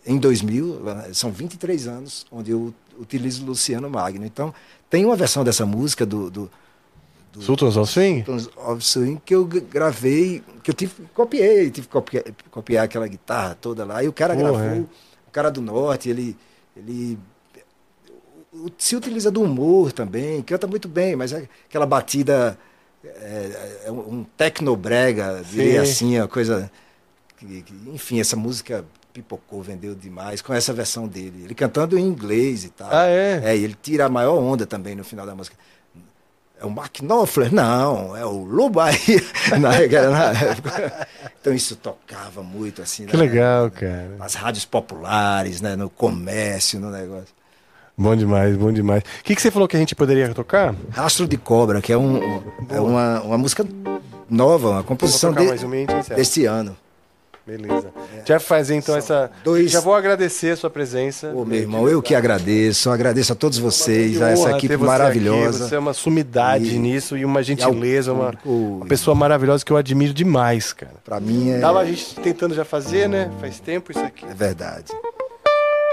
em 2000, são 23 anos, onde eu utilizo Luciano Magno. Então, tem uma versão dessa música do, do do Sultans of Swing? Sultans of Swing, que eu gravei, que eu tive, copiei, tive que copiar, copiar aquela guitarra toda lá, e o cara Porra, gravou. É cara do norte, ele, ele se utiliza do humor também, canta muito bem, mas é aquela batida é, é um tecnobrega, diria assim, a coisa. Que, que, enfim, essa música pipocou, vendeu demais, com essa versão dele. Ele cantando em inglês e tal. Ah, é? É, e ele tira a maior onda também no final da música. É o Mark Knopfler? Não, é o Lubai. na, na época. Então isso tocava muito assim. Que né? legal, cara. Nas rádios populares, né? no comércio, no negócio. Bom demais, bom demais. O que, que você falou que a gente poderia tocar? Rastro de Cobra, que é, um, é uma, uma música nova, uma composição de, desse ano. Beleza. É. Já fazer então essa. Dois... Já vou agradecer a sua presença. Ô, meu irmão, eu que agradeço. Agradeço a todos vocês, a essa equipe você maravilhosa. Aqui. Você é uma sumidade e... nisso e uma gentileza, uma, uma pessoa maravilhosa que eu admiro demais, cara. Pra mim é. Tava a gente tentando já fazer, né? Faz tempo isso aqui. É verdade.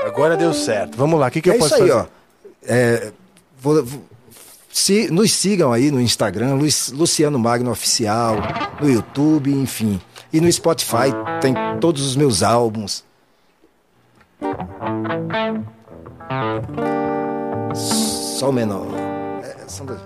Agora deu certo. Vamos lá, o que, que é eu posso isso aí, fazer? Ó. É, vou, vou, se, nos sigam aí no Instagram, Luciano Magno Oficial, no YouTube, enfim. E no Spotify tem todos os meus álbuns. Sol menor. É, são dois.